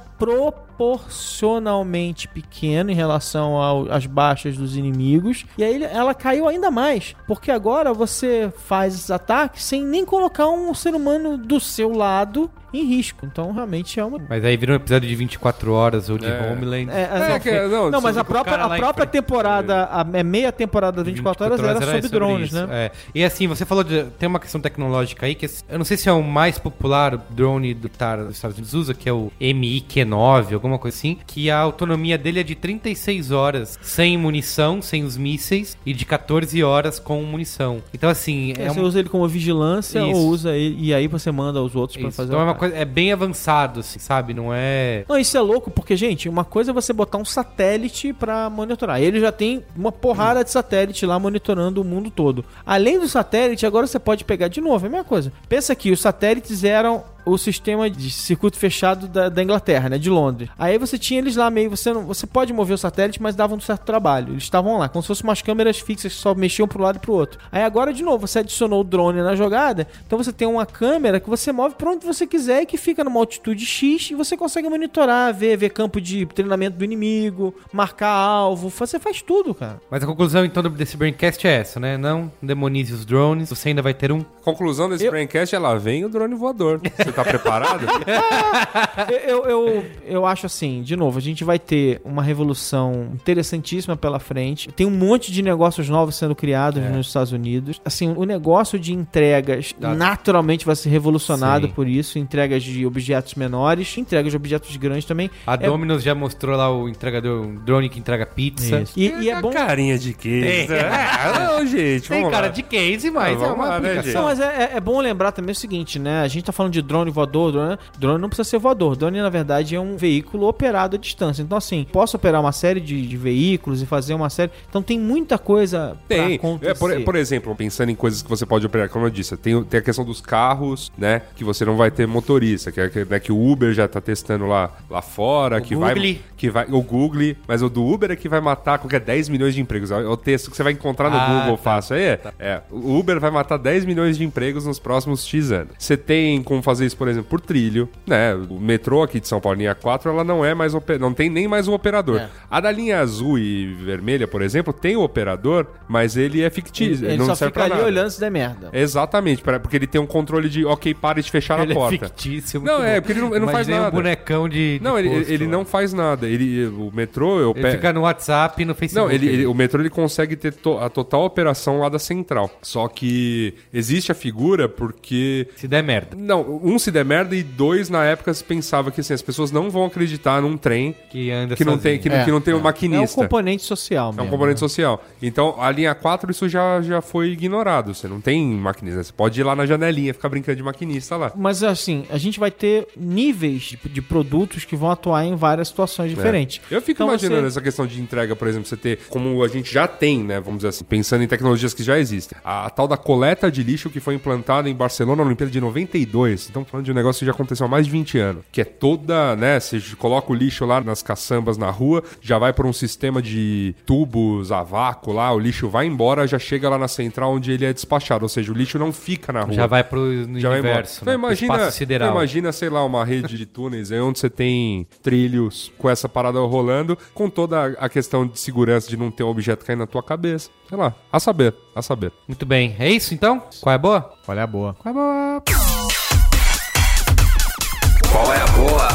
proporcionalmente pequeno em relação às baixas dos inimigos, e aí ela caiu ainda mais, porque agora você faz esses ataques sem nem colocar um ser humano do seu lado em risco. Então, realmente é uma Mas aí vira um episódio de 24 horas ou de É. Homeland. é, É, não, que- não, não, mas a própria, a própria temporada, a é meia temporada 24 horas era sobre drones, isso, né? é. E assim, você falou de. Tem uma questão tecnológica aí que eu não sei se é o mais popular drone do TAR dos Estados Unidos usa, que é o MiQ-9, alguma coisa assim, que a autonomia dele é de 36 horas sem munição, sem os mísseis, e de 14 horas com munição. Então, assim, É, é, você um- usa ele como vigilância Isso. ou usa ele e aí você manda os outros pra isso. fazer Então o é uma. Coisa. É bem avançado, assim, sabe? Não é. Não, isso é louco, porque, gente, uma coisa é você botar um satélite pra monitorar. Ele já tem uma porrada de satélite lá monitorando o mundo todo. Além do satélite, agora você pode pegar de novo, é a mesma coisa. Pensa que os satélites eram o sistema de circuito fechado da, da Inglaterra, né? De Londres. Aí você tinha eles lá meio. Você, não, você pode mover o satélite, mas davam um certo trabalho. Eles estavam lá, como se fossem umas câmeras fixas que só mexiam pro lado e pro outro. Aí agora, de novo, você adicionou o drone na jogada. Então você tem uma câmera que você move pra onde você quiser e que fica numa altitude X e você consegue monitorar, ver, ver campo de treinamento do inimigo, marcar alvo. Você faz tudo, cara. Mas a conclusão, então, desse Braincast é essa, né? Não demonize os drones. Você ainda vai ter um. Conclusão desse Eu- braincast, ela vem o drone voador. Você tá preparado? Eu, eu, eu acho assim, de novo, a gente vai ter uma revolução interessantíssima pela frente. Tem um monte de negócios novos sendo criados É. nos Estados Unidos. Assim, o negócio de entregas Tá. naturalmente vai ser revolucionado Sim. por isso. Entregas de objetos menores, entregas de objetos grandes também. A É- Domino's já mostrou lá o entregador, um drone que entrega pizza. Isso. E, e é bom. Carinha de queijo. Tem. É, ô, gente, Tem vamos cara lá. de case, mas Ah, é uma lá, né, aplicação. Não, mas é, é- é bom lembrar também o seguinte, né? A gente tá falando de drone voador, drone, drone não precisa ser voador. Drone, na verdade, é um veículo operado à distância. Então, assim, posso operar uma série de, de veículos e fazer uma série. Então, tem muita coisa pra Tem. acontecer. É, por, por exemplo, pensando em coisas que você pode operar, como eu disse, tem, o- tem a questão dos carros, né? Que você não vai ter motorista, que é que, né, que o Uber já tá testando lá, lá fora, que vai. Google. Que vai. O Google, mas o do Uber é que vai matar qualquer 10 milhões de empregos. É o texto que você vai encontrar no Ah, Google tá. fácil aí. É, o Uber vai matar 10 milhões de empregos nos próximos X anos. Você tem como fazer isso, por exemplo, por trilho, né? O metrô aqui de São Paulo, linha 4, ela não é mais não tem nem mais um operador. É. A da linha azul e vermelha, por exemplo, tem o operador, mas ele é fictício. Ele não só serve fica pra ali nada. olhando se der merda. Exatamente, pra- porque ele tem um controle de, ok, para de fechar Ele a é porta. fictício. Não, é, porque ele não- ele não faz nada. um bonecão de, de Não, ele, posto ele não faz nada. Ele, o metrô, eu Ele fica no WhatsApp e no Facebook. não, ele, ele- o metrô ele consegue ter to- a total operação lá da central. Só que existe a figura porque. Se der merda. Não, um se der merda e dois, na época, se pensava que assim, as pessoas não vão acreditar num trem Que anda que não sozinho. tem, que, não- É, que não tem um É um maquinista. componente social É mesmo. um componente né? social. Então, a linha 4, isso já, já foi ignorado. Você não tem maquinista. Você pode ir lá na janelinha e ficar brincando de maquinista lá. Mas assim, a gente vai ter níveis de, de produtos que vão atuar em várias situações diferentes. É. Eu fico Então, imaginando você- essa questão de entrega, por exemplo, você ter, como a gente já tem, né? Vamos dizer assim, pensando em tecnologias que já existem. A, a tal da coleta de lixo que foi implantada em Barcelona na Olimpíada de 92. Estamos falando de um negócio que já aconteceu há mais de 20 anos. Que é toda, né? Você coloca o lixo lá nas caçambas na rua, já vai por um sistema de tubos a vácuo lá, o lixo vai embora, já chega lá na central onde ele é despachado. Ou seja, o lixo não fica na rua. Já vai pro Já vai embora. universo. Então né? imagina, Espaço sideral. então imagina, sei lá, uma rede de túneis aí onde você tem trilhos com essa parada rolando, com toda a questão de segurança de não ter um objeto cair na tua cabeça. Sei lá, a saber, a saber. Muito bem. É isso então? Qual é a boa? Olha a boa. Qual é a boa? Qual é a boa?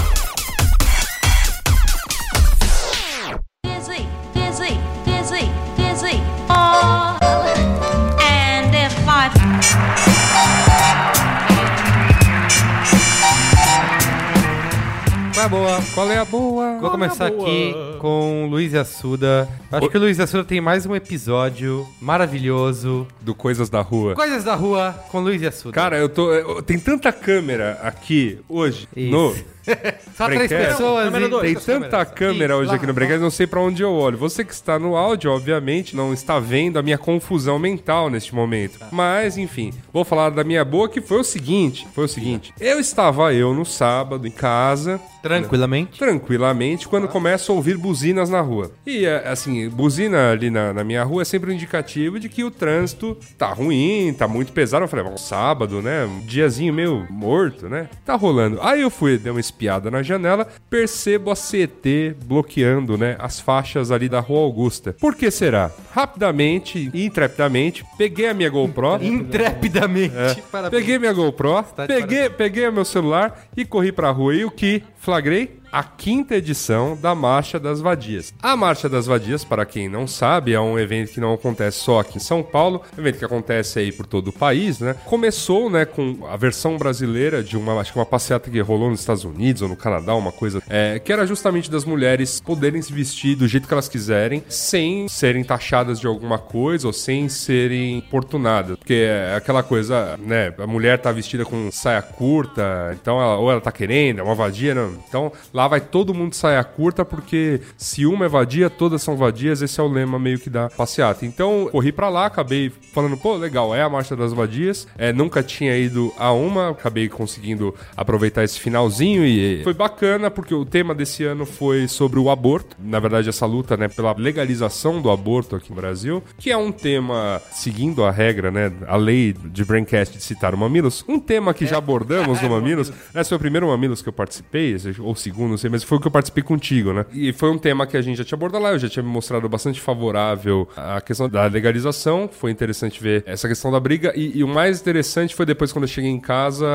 Qual é a boa? Qual é a boa? Vou começar aqui com o Luiz Assuda. Acho que o Luiz Assuda tem mais um episódio maravilhoso. Do Coisas da Rua. Coisas da Rua com Luiz Assuda. Cara, eu tô. eu- tem tanta câmera aqui hoje Isso. no. Só três pessoas. E- dois. Tem tanta câmeras. câmera Isso, hoje lá, aqui no lá. Breakcast, não sei pra onde eu olho. Você que está no áudio, obviamente, não está vendo a minha confusão mental neste momento. Mas, enfim, vou falar da minha boa, que foi o seguinte: foi o seguinte. Eu estava eu no sábado em casa, Tranquilamente. tranquilamente quando começo a ouvir buzinas na rua. E é, assim, buzina ali na, na minha rua é sempre um indicativo de que o trânsito tá ruim, tá muito pesado. Eu falei, bom, sábado, né? Um diazinho meio morto, né? Tá rolando. Aí eu fui, dei uma espiada na janela, percebo a CT bloqueando, né? As faixas ali da Rua Augusta. Por que será? Rapidamente e intrepidamente, peguei a minha GoPro. Intrepidamente. É. Peguei minha GoPro, peguei, peguei o meu celular e corri pra rua. E o que flagrei? A quinta edição da Marcha das Vadias. A Marcha das Vadias, para quem não sabe, é um evento que não acontece só aqui em São Paulo, é um evento que acontece aí por todo o país, né? Começou, né, com a versão brasileira de uma, acho que uma passeata que rolou nos Estados Unidos ou no Canadá, uma coisa, é, que era justamente das mulheres poderem se vestir do jeito que elas quiserem, sem serem taxadas de alguma coisa ou sem serem importunadas. Porque é aquela coisa, né, a mulher tá vestida com saia curta, então ela, ou ela tá querendo, é uma vadia, não. Então lá vai todo mundo de saia curta, porque se uma é vadia, todas são vadias, esse é o lema meio que da passeata. Então, corri pra lá, acabei falando, pô, legal, é a Marcha das Vadias. É, nunca tinha ido a uma, acabei conseguindo aproveitar esse finalzinho e foi bacana, porque o tema desse ano foi sobre o aborto. Na verdade, essa luta, né, pela legalização do aborto aqui no Brasil, que é um tema, seguindo a regra, né, a lei de Braincast de citar o Mamilos, um tema que já abordamos no Mamilos. Esse foi o primeiro Mamilos que eu participei, ou o segundo, não sei, mas foi o que eu participei contigo, né? E foi um tema que a gente já tinha abordado lá, eu já tinha me mostrado bastante favorável à questão da legalização, foi interessante ver essa questão da briga, e, e o mais interessante foi depois quando eu cheguei em casa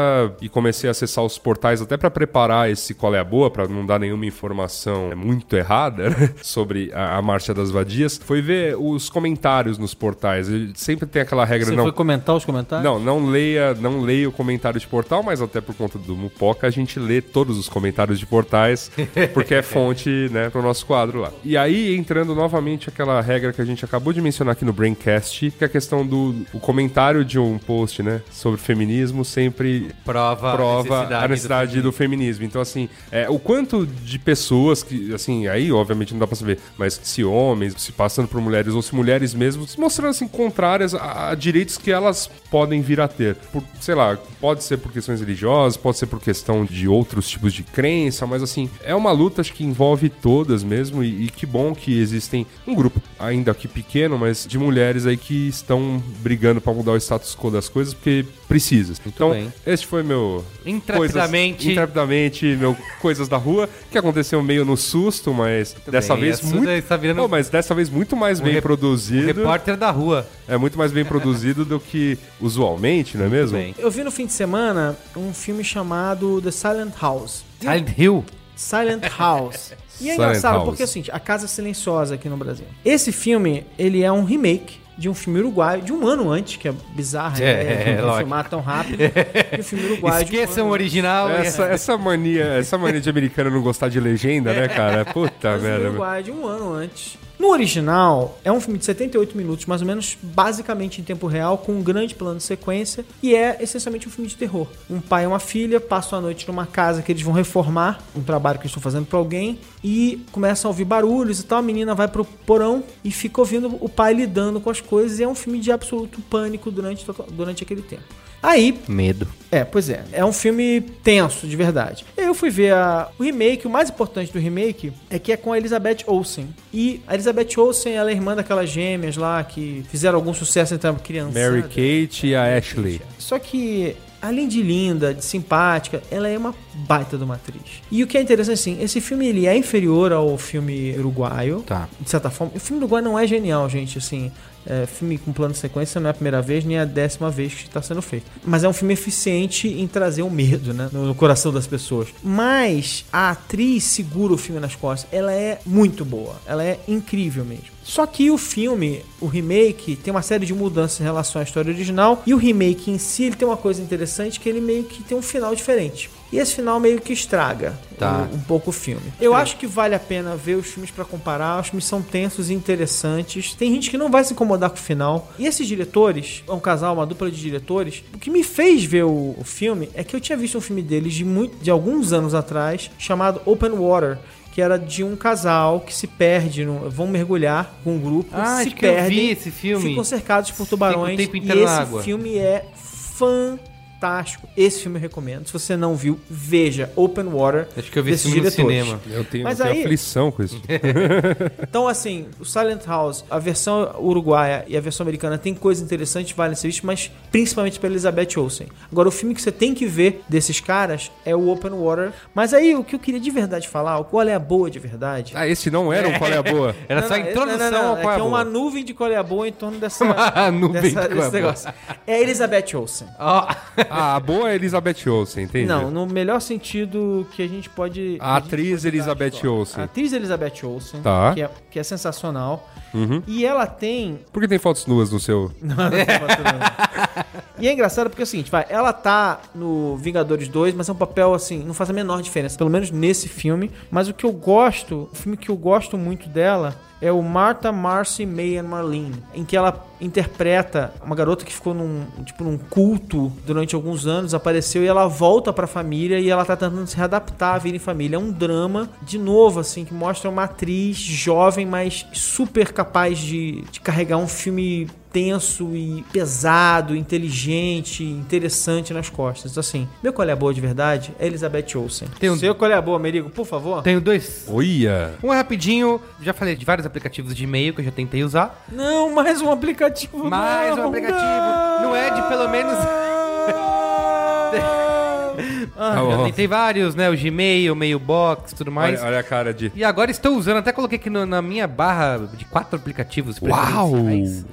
e comecei a acessar os portais até pra preparar esse qual é a boa, pra não dar nenhuma informação muito errada né, sobre a, a Marcha das Vadias, foi ver os comentários nos portais. E sempre tem aquela regra, Você não, foi comentar os comentários? não, não leia, não leia o comentário de portal, mas até por conta do Mupoca a gente lê todos os comentários de portais, porque é fonte, né, pro nosso quadro lá. E aí, entrando novamente aquela regra que a gente acabou de mencionar aqui no Braincast, que é a questão do o comentário de um post, né, sobre feminismo sempre Prova, prova a necessidade do, feminismo. Então, assim, é, o quanto de pessoas que, assim, aí obviamente não dá pra saber, mas se homens, se passando por mulheres ou se mulheres mesmo, se mostrando assim contrárias a, a direitos que elas podem vir a ter. Por, sei lá, pode ser por questões religiosas, pode ser por questão de outros tipos de crença, mas assim, é uma luta acho que envolve todas mesmo e, e que bom que existem um grupo, ainda que pequeno, mas de mulheres aí que estão brigando pra mudar o status quo das coisas porque precisa. Então, bem. este foi meu Intrepidamente. coisas, intrepidamente meu coisas da rua que aconteceu meio no susto, mas dessa bem, vez muito, daí tá virando mas dessa vez muito mais bem rep- produzido. Repórter da rua. É muito mais bem produzido do que usualmente, não é mesmo? Bem. Eu vi no fim de semana um filme chamado The Silent House. Silent Hill. Silent House. E é Silent engraçado House. porque é o seguinte, A Casa Silenciosa aqui no Brasil. Esse filme, ele é um remake de um filme uruguaio, de um ano antes, que é bizarro, É, né? é, lógico. filmar tão rápido. De um filme uruguaio. um Esqueçam ano o original. Essa, essa mania, essa mania de americano não gostar de legenda, né, cara? Puta merda. Uruguai de um ano antes. No original, é um filme de 78 minutos, mais ou menos, basicamente em tempo real, com um grande plano de sequência, e é essencialmente um filme de terror. Um pai e uma filha passam a noite numa casa que eles vão reformar, um trabalho que eles estão fazendo pra alguém, e começam a ouvir barulhos e tal. A menina vai pro porão e fica ouvindo o pai lidando com as coisas, e é um filme de absoluto pânico durante, durante aquele tempo. Aí, Medo. é, pois é. É um filme tenso, de verdade. Eu fui ver a- o remake, o mais importante do remake é que é com a Elizabeth Olsen. E a Elizabeth Olsen, ela é irmã daquelas gêmeas lá que fizeram algum sucesso entre a criança. Mary Kate e a Ashley. Só que, além de linda, de simpática, ela é uma baita de uma atriz. E o que é interessante, assim, esse filme ele é inferior ao filme uruguaio. Tá. De certa forma. O filme uruguaio não é genial, gente, assim. É, filme com plano de sequência não é a primeira vez, nem a décima vez que está sendo feito. Mas é um filme eficiente em trazer o medo, né? No, no coração das pessoas. Mas a atriz segura o filme nas costas. Ela é muito boa. Ela é incrível mesmo. Só que o filme, o remake, tem uma série de mudanças em relação à história original. E o remake em si, ele tem uma coisa interessante que ele meio que tem um final diferente. E esse final meio que estraga Tá. o- um pouco o filme. Eu acho que vale a pena ver os filmes pra comparar. Os filmes são tensos e interessantes. Tem gente que não vai se incomodar com o final. E esses diretores, é um casal, uma dupla de diretores. O que me fez ver o, o filme é que eu tinha visto um filme deles de, muito, de alguns anos atrás chamado Open Water. Que era de um casal que se perde, no, vão mergulhar com um grupo, Ah, se perdem, esse filme. ficam cercados por tubarões. o tempo e inteiro na esse água. filme é fantástico. Esse filme eu recomendo. Se você não viu, veja Open Water. Acho que eu vi esse filme no diretores. cinema. Eu tenho, Mas eu tenho aí- aflição com isso. Então, assim, o Silent House, a versão uruguaia e a versão americana tem coisas interessantes, valem ser vistas, mas principalmente pela Elizabeth Olsen. Agora, o filme que você tem que ver desses caras é o Open Water. Mas aí, o que eu queria de verdade falar, o qual é a boa de verdade. Ah, esse não era um qual é a boa? Era Não, só a não, introdução não, não, ao é qual é a é uma boa. nuvem de qual é a boa em torno dessa, Uma nuvem de dessa- qual é a desse boa. negócio. É a Elizabeth Olsen. Ó, Ah, a boa é Elizabeth Olsen, entende? Não, no melhor sentido que a gente pode. A gente atriz pode Elizabeth história. Olsen. A atriz Elizabeth Olsen, Tá. que, é, que é sensacional. Uhum. E ela tem. Por que tem fotos nuas no seu? Não, não tem foto, não. e é engraçado porque é o seguinte, vai, ela tá no Vingadores 2, mas é um papel assim, não faz a menor diferença, pelo menos nesse filme. Mas o que eu gosto, o filme que eu gosto muito dela é o Martha, Marcy, May and Marlene, em que ela interpreta uma garota que ficou num, tipo, num culto durante alguns anos, apareceu e ela volta pra família e ela tá tentando se readaptar à vida em família. É um drama, de novo, assim, que mostra uma atriz jovem, mas super capaz de, de carregar um filme tenso e pesado, inteligente, interessante nas costas. Então, assim, meu colher boa de verdade é Elizabeth Olsen. Tem um- Seu colher boa, Merigo, por favor. tenho dois. Olha! Um é rapidinho, já falei de vários aplicativos de e-mail que eu já tentei usar. Não, mais um aplicativo. Mais um não, aplicativo. Não é de pelo menos- Ah, Já ó. tentei vários, né? O Gmail, Mailbox, tudo mais. Olha, olha a cara de. E agora estou usando, até coloquei aqui no- na minha barra de quatro aplicativos. Uau!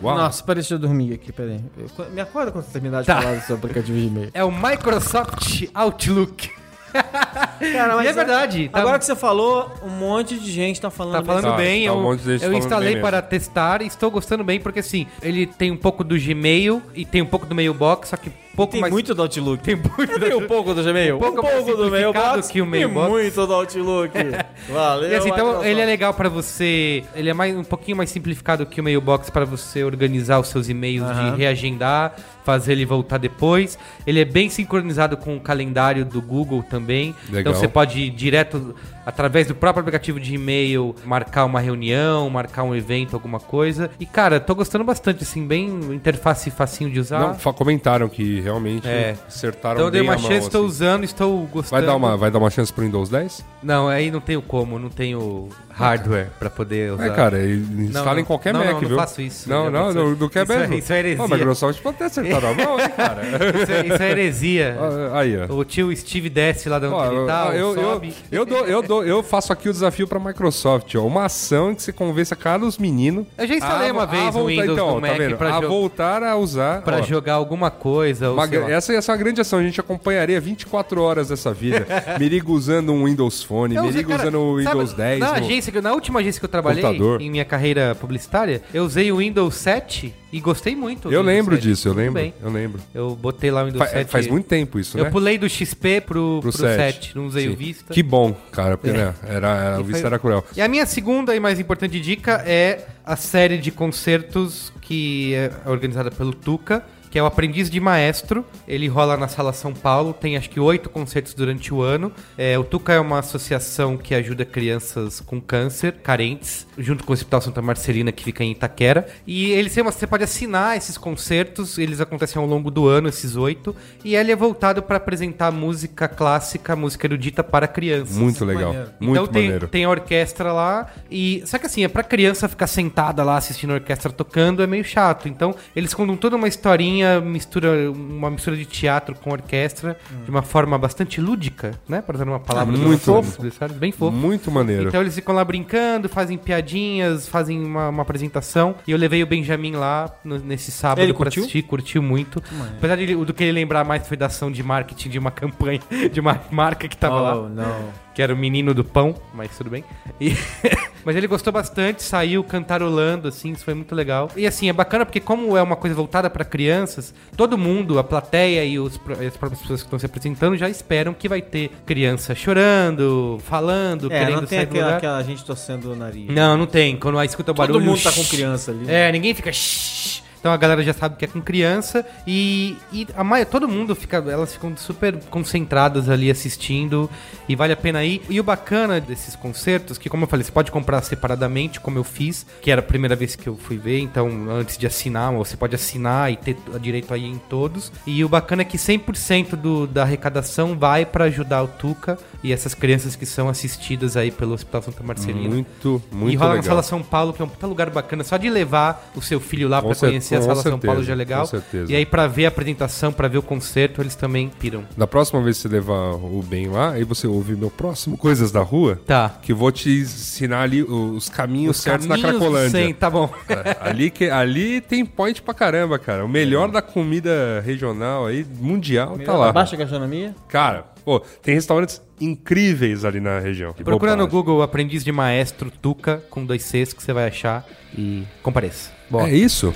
Uau! Nossa, parece que eu dormi aqui, peraí. Eu- Me acorda quando você terminar de Tá. falar do seu aplicativo de e-mail. É o Microsoft Outlook. Cara, E é verdade, tá- Agora que você falou, um monte de gente tá falando Tá falando Tá, bem, tá um eu, monte de gente eu falando instalei bem para testar e estou gostando bem, porque assim, ele tem um pouco do Gmail e tem um pouco do Mailbox, só que pouco Tem mais... muito do Outlook. Tem muito Tem um pouco do Gmail, Um pouco mais do simplificado Mailbox que o Mailbox. muito do Outlook. Valeu, assim, então ele é legal pra você. Ele é mais, um pouquinho mais simplificado que o Mailbox pra você organizar os seus e-mails, de reagendar, fazer ele voltar depois. Ele é bem sincronizado com o calendário do Google também. Legal. Então você pode ir direto através do próprio aplicativo de e-mail marcar uma reunião, marcar um evento, alguma coisa. E cara, tô gostando bastante, assim, bem interface facinho de usar. Não, comentaram que realmente É. acertaram então eu dei bem uma a mão, chance, estou assim. usando, estou gostando. Vai dar, uma, vai dar uma chance pro Windows 10? Não, aí não tenho como, não tenho hardware pra poder usar. É, cara, instala não. em qualquer Não, Mac, não, não viu? faço isso. Não, não, aconteceu. não, não quer Isso é- mesmo. isso é heresia. Ó, a Microsoft pode ter acertado a mão, hein, cara? Isso é, isso é heresia. Aí, ó. O tio Steve desce lá da onde Ó, ele tá, eu, eu, eu, dou, eu, dou, eu faço aqui o desafio pra Microsoft, ó. Uma ação que você convença cada os meninos. Eu já instalei a- uma a vez o voltar- Windows então, no tá Mac vendo? pra, a voltar a usar. pra ó. jogar alguma coisa. Ou Uma essa ia ser uma grande ação, a gente acompanharia 24 horas dessa vida. Merigo usando um Windows Phone, Eu usei, Merigo cara, usando o sabe, Windows 10. Na, agência, que- na última agência que eu trabalhei, computador. em minha carreira publicitária, eu usei o Windows 7 e gostei muito. Eu lembro 7. disso, eu Muito lembro. bem. Eu lembro. Eu botei lá o Windows Fa- 7. faz muito tempo isso, Eu né? pulei do XP pro, pro, Pro 7. 7. Não usei Sim. o Vista. Que bom, cara, porque né, era, era- o Vista foi- era cruel. E a minha segunda e mais importante dica é a série de concertos que é organizada pelo Tuca, que é o Aprendiz de Maestro. Ele rola na Sala São Paulo, tem acho que oito concertos durante o ano. É, o Tuca é uma associação que ajuda crianças com câncer, carentes, junto com o Hospital Santa Marcelina, que fica em Itaquera. E eles têm uma, você pode assinar esses concertos, eles acontecem ao longo do ano, esses oito. E ele é voltado para apresentar música clássica, música erudita para crianças. Muito legal. maneiro. Muito então tem, maneiro. tem a orquestra lá e só que assim, é pra criança ficar sentada lá assistindo a orquestra tocando é meio chato. Então, eles contam toda uma historinha, mistura uma mistura de teatro com orquestra de uma forma bastante lúdica, né? Para usar uma palavra Muito do nosso fofo. bem fofo. Muito maneiro. Então eles ficam lá brincando, fazem piadinhas, fazem uma, uma apresentação. E eu levei o Benjamin lá no- nesse sábado Ele pra curtiu? assistir, curtiu muito. Apesar de, do que ele lembrar mais foi da ação de marketing de uma campanha, de uma marca que tava lá Oh, não. Que era o menino do pão, mas tudo bem. E- mas ele gostou bastante, saiu cantarolando, assim, isso foi muito legal. E assim, é bacana porque como é uma coisa voltada pra crianças, todo mundo, a plateia e, os, as próprias pessoas que estão se apresentando já esperam que vai ter criança chorando, falando, É, querendo não tem sair aquela, aquela gente torcendo o nariz. Não, não tem. Quando aí escuta o barulho... Todo mundo tá com criança ali. É, ninguém fica... shh. Então a galera já sabe que é com criança e, e a maio, todo mundo fica, elas ficam super concentradas ali assistindo e vale a pena ir. E o bacana desses concertos, que como eu falei, você pode comprar separadamente, como eu fiz, que era a primeira vez que eu fui ver, então antes de assinar, você pode assinar e ter direito aí em todos. E o bacana é que 100% do, da arrecadação vai para ajudar o Tuca e essas crianças que são assistidas aí pelo Hospital Santa Marcelina. Muito, muito e rola na legal. Sala São Paulo, que é um puta lugar bacana. Só de levar o seu filho lá Com pra cer- conhecer a com Sala São certeza, Paulo já é legal. com certeza. E aí pra ver a apresentação, pra ver o concerto, eles também piram. Da próxima vez que você levar o Ben lá, aí você ouve meu próximo Coisas da Rua, Tá. que eu vou te ensinar ali os caminhos certos na Caminhos do Cracolândia. Sem, tá bom. É, ali, que, ali tem point pra caramba, cara. O melhor da comida regional aí, mundial, tá lá. Baixa gastronomia? Cara, pô, tem restaurantes incríveis ali na região. Que Procura no. Google Aprendiz de Maestro Tuca, com dois Cs, que você vai achar. E compareça. Bom, É isso.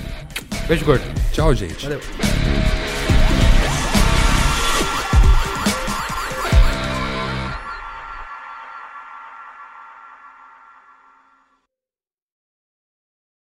Beijo gordo. Tchau, gente. Valeu.